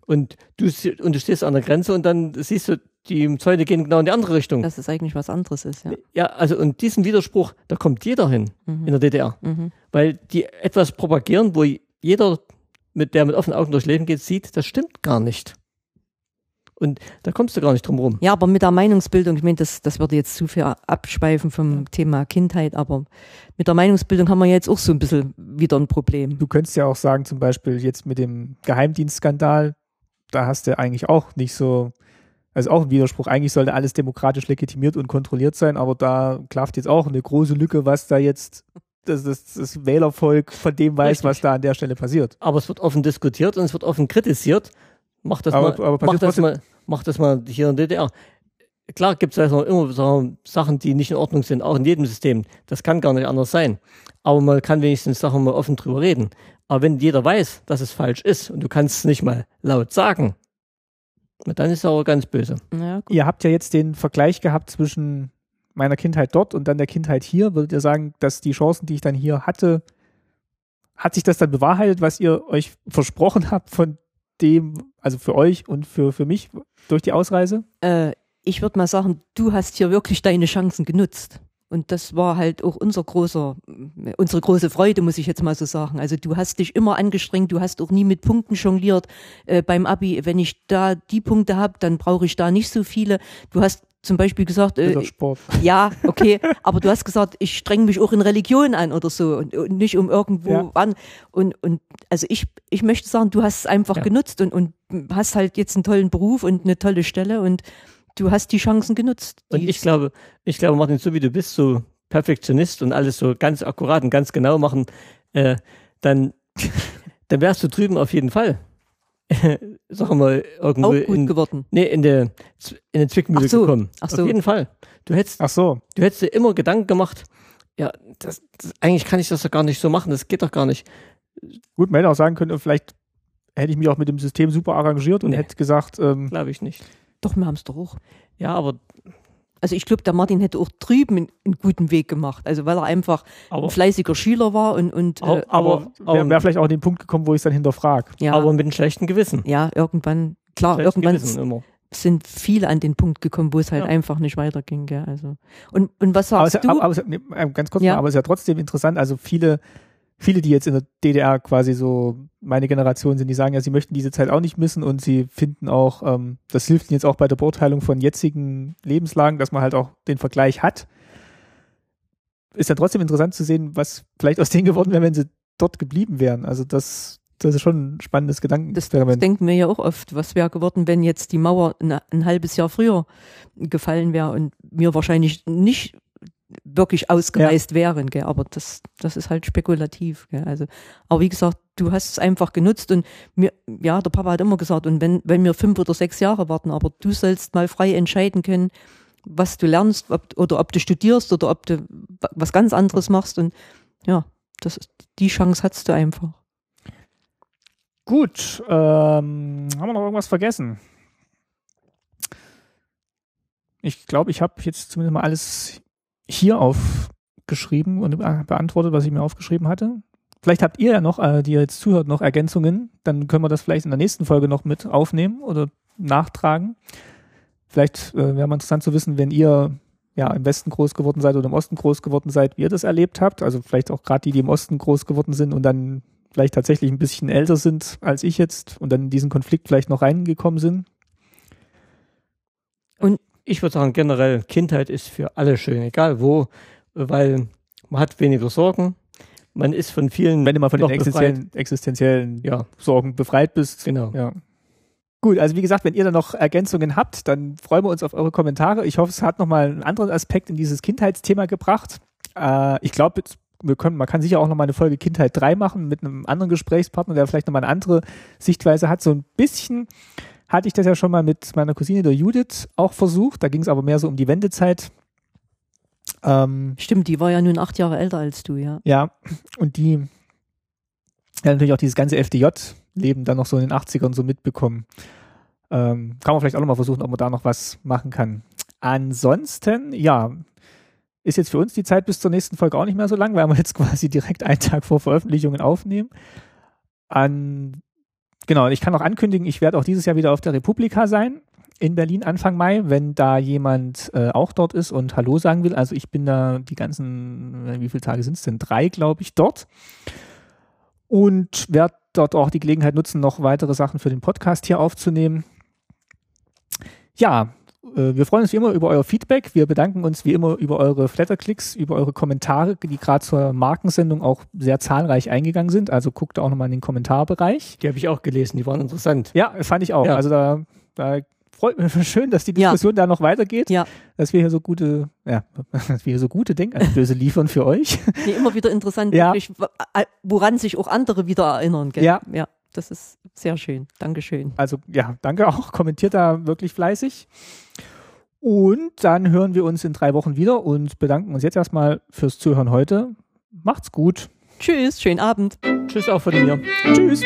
Und du, und du stehst an der Grenze und dann siehst du, die Zäune gehen genau in die andere Richtung. dass es eigentlich was anderes ist. Ja. Ja, also und diesen Widerspruch, da kommt jeder hin in Mhm. der DDR. Mhm. weil die etwas propagieren, wo jeder, mit der mit offenen Augen durchs Leben geht, sieht, das stimmt gar nicht. Und da kommst du gar nicht drum rum. Ja, aber mit der Meinungsbildung, ich meine, das, das würde jetzt zu viel abschweifen vom Thema Kindheit, aber mit der Meinungsbildung haben wir jetzt auch so ein bisschen wieder ein Problem. Du könntest ja auch sagen, zum Beispiel jetzt mit dem Geheimdienstskandal, da hast du eigentlich auch nicht so, also auch ein Widerspruch. Eigentlich sollte alles demokratisch legitimiert und kontrolliert sein, aber da klafft jetzt auch eine große Lücke, was da jetzt das, das, das Wählervolk von dem weiß, Richtig. was da an der Stelle passiert. Aber es wird offen diskutiert und es wird offen kritisiert. Mach das, Aber- mal, aber mach das mal, mach das mal hier in der DDR. Klar gibt es also immer so Sachen, die nicht in Ordnung sind, auch in jedem System. Das kann gar nicht anders sein. Aber man kann wenigstens Sachen mal offen drüber reden. Aber wenn jeder weiß, dass es falsch ist und du kannst es nicht mal laut sagen, dann ist es aber ganz böse. Ja, gut. Ihr habt ja jetzt den Vergleich gehabt zwischen meiner Kindheit dort und dann der Kindheit hier. Würdet ihr sagen, dass die Chancen, die ich dann hier hatte, hat sich das dann bewahrheitet, was ihr euch versprochen habt von dem, also für euch und für, für mich durch die Ausreise? Äh, ich würde mal sagen, du hast hier wirklich deine Chancen genutzt. Und das war halt auch unser großer, unsere große Freude, muss ich jetzt mal so sagen. Also du hast dich immer angestrengt, du hast auch nie mit Punkten jongliert äh, beim Abi. Wenn ich da die Punkte habe, dann brauche ich da nicht so viele. Du hast zum Beispiel gesagt, äh, *laughs* ja, okay, aber du hast gesagt, ich streng mich auch in Religion an oder so und, und nicht um irgendwo Ja. an. Und, und also ich, ich möchte sagen, du hast es einfach Ja. genutzt und, und hast halt jetzt einen tollen Beruf und eine tolle Stelle und du hast die Chancen genutzt. Und ich glaube, ich glaube, Martin, so wie du bist, so Perfektionist und alles so ganz akkurat und ganz genau machen, äh, dann, *laughs* dann wärst du drüben auf jeden Fall. *laughs* Sagen wir mal, irgendwo auch gut in, geworden. nee, in der in eine Zwickmühle Ach so, gekommen. ach so. Auf jeden Fall. Du hättest, Ach so. du hättest dir immer Gedanken gemacht, Ja, das, das, eigentlich kann ich das doch gar nicht so machen. Das geht doch gar nicht. Gut, man hätte auch sagen können, vielleicht hätte ich mich auch mit dem System super arrangiert und Nee. hätte gesagt, ähm, Glaube ich nicht. Doch, wir haben es doch auch. Ja, aber, Also ich glaube, der Martin hätte auch drüben einen, guten Weg gemacht. Also weil er einfach aber, ein fleißiger Schüler war und, und Au- äh, aber aber, wäre wär vielleicht auch an den Punkt gekommen, wo ich es dann hinterfrage. ja, aber mit einem schlechten Gewissen. ja, irgendwann, klar, irgendwann Gewissen immer. sind viele an den Punkt gekommen, wo es halt Ja. einfach nicht weiterging. Gell? Also und, und was Aber, sagst es, du? aber, aber, es- nee, äh, ganz kurz Ja. mal, aber es ist ja trotzdem interessant, also viele, viele, die jetzt in der DDR quasi so meine Generation sind, die sagen ja, sie möchten diese Zeit auch nicht missen und sie finden auch, ähm, das hilft ihnen jetzt auch bei der Beurteilung von jetzigen Lebenslagen, dass man halt auch den Vergleich hat. Ist ja trotzdem interessant zu sehen, was vielleicht aus denen geworden wäre, wenn sie dort geblieben wären. Also das, das ist schon ein spannendes das, das Gedankenexperiment. denken wir ja auch oft. Was wäre geworden, wenn jetzt die Mauer ein, ein halbes Jahr früher gefallen wäre und wir wahrscheinlich nicht wirklich ausgereist wären, gell? aber das, das ist halt spekulativ. Gell? Also, aber wie gesagt, du hast es einfach genutzt und mir, ja, der Papa hat immer gesagt, und wenn, wenn wir fünf oder sechs Jahre warten, aber du sollst mal frei entscheiden können, was du lernst, ob, oder ob du studierst oder ob du wa- was ganz anderes machst und ja, das die Chance hast du einfach. Gut, ähm, haben wir noch irgendwas vergessen? Ich glaube, ich habe jetzt zumindest mal alles hier aufgeschrieben und be- beantwortet, was ich mir aufgeschrieben hatte. Vielleicht habt ihr ja noch, äh, die ihr jetzt zuhört, noch Ergänzungen. Dann können wir das vielleicht in der nächsten Folge noch mit aufnehmen oder nachtragen. Vielleicht äh, wäre mal interessant zu wissen, wenn ihr ja im Westen groß geworden seid oder im Osten groß geworden seid, wie ihr das erlebt habt. Also vielleicht auch gerade die, die im Osten groß geworden sind und dann vielleicht tatsächlich ein bisschen älter sind als ich jetzt und dann in diesen Konflikt vielleicht noch reingekommen sind. Ich würde sagen, generell, Kindheit ist für alle schön, egal wo, weil man hat weniger Sorgen. Man ist von vielen. Wenn du mal von den existenziellen, existenziellen Ja, Sorgen befreit bist. genau. Ja. Gut, also wie gesagt, wenn ihr da noch Ergänzungen habt, dann freuen wir uns auf eure Kommentare. Ich hoffe, es hat nochmal einen anderen Aspekt in dieses Kindheitsthema gebracht. Äh, ich glaube, wir können, man kann sicher auch nochmal eine Folge Kindheit 3 machen mit einem anderen Gesprächspartner, der vielleicht nochmal eine andere Sichtweise hat. So ein bisschen hatte ich das ja schon mal mit meiner Cousine, der Judith, auch versucht. Da ging es aber mehr so um die Wendezeit. Ähm, Stimmt, die war ja nun acht Jahre älter als du, ja. ja, und die ja, natürlich auch dieses ganze FDJ-Leben dann noch so in den 80ern so mitbekommen. Ähm, kann man vielleicht auch noch mal versuchen, ob man da noch was machen kann. Ansonsten, ja, ist jetzt für uns die Zeit bis zur nächsten Folge auch nicht mehr so lang, weil wir jetzt quasi direkt einen Tag vor Veröffentlichungen aufnehmen. An, genau, ich kann auch ankündigen, ich werde auch dieses Jahr wieder auf der Republika sein in Berlin Anfang Mai, wenn da jemand äh, auch dort ist und Hallo sagen will. Also ich bin da die ganzen, äh, wie viele Tage sind es denn? Drei, glaube ich, dort. Und werde dort auch die Gelegenheit nutzen, noch weitere Sachen für den Podcast hier aufzunehmen. Ja, wir freuen uns wie immer über euer Feedback. Wir bedanken uns wie immer über eure Flatterklicks, über eure Kommentare, die gerade zur Markensendung auch sehr zahlreich eingegangen sind. Also guckt auch nochmal in den Kommentarbereich. Die habe ich auch gelesen, die waren interessant. Ja, fand ich auch. Ja. Also da, da freut mich *laughs* schön, dass die Ja. Diskussion da noch weitergeht. Ja. Dass wir hier so gute, ja, *laughs* dass wir hier so gute Denkanstöße liefern für euch. Nee, immer wieder interessant, Ja. a- woran sich auch andere wieder erinnern. Gell? Ja. ja. Das ist sehr schön. Dankeschön. Also ja, danke auch. Kommentiert da wirklich fleißig. Und dann hören wir uns in drei Wochen wieder und bedanken uns jetzt erstmal fürs Zuhören heute. Macht's gut. Tschüss, schönen Abend. Tschüss auch von mir. Tschüss.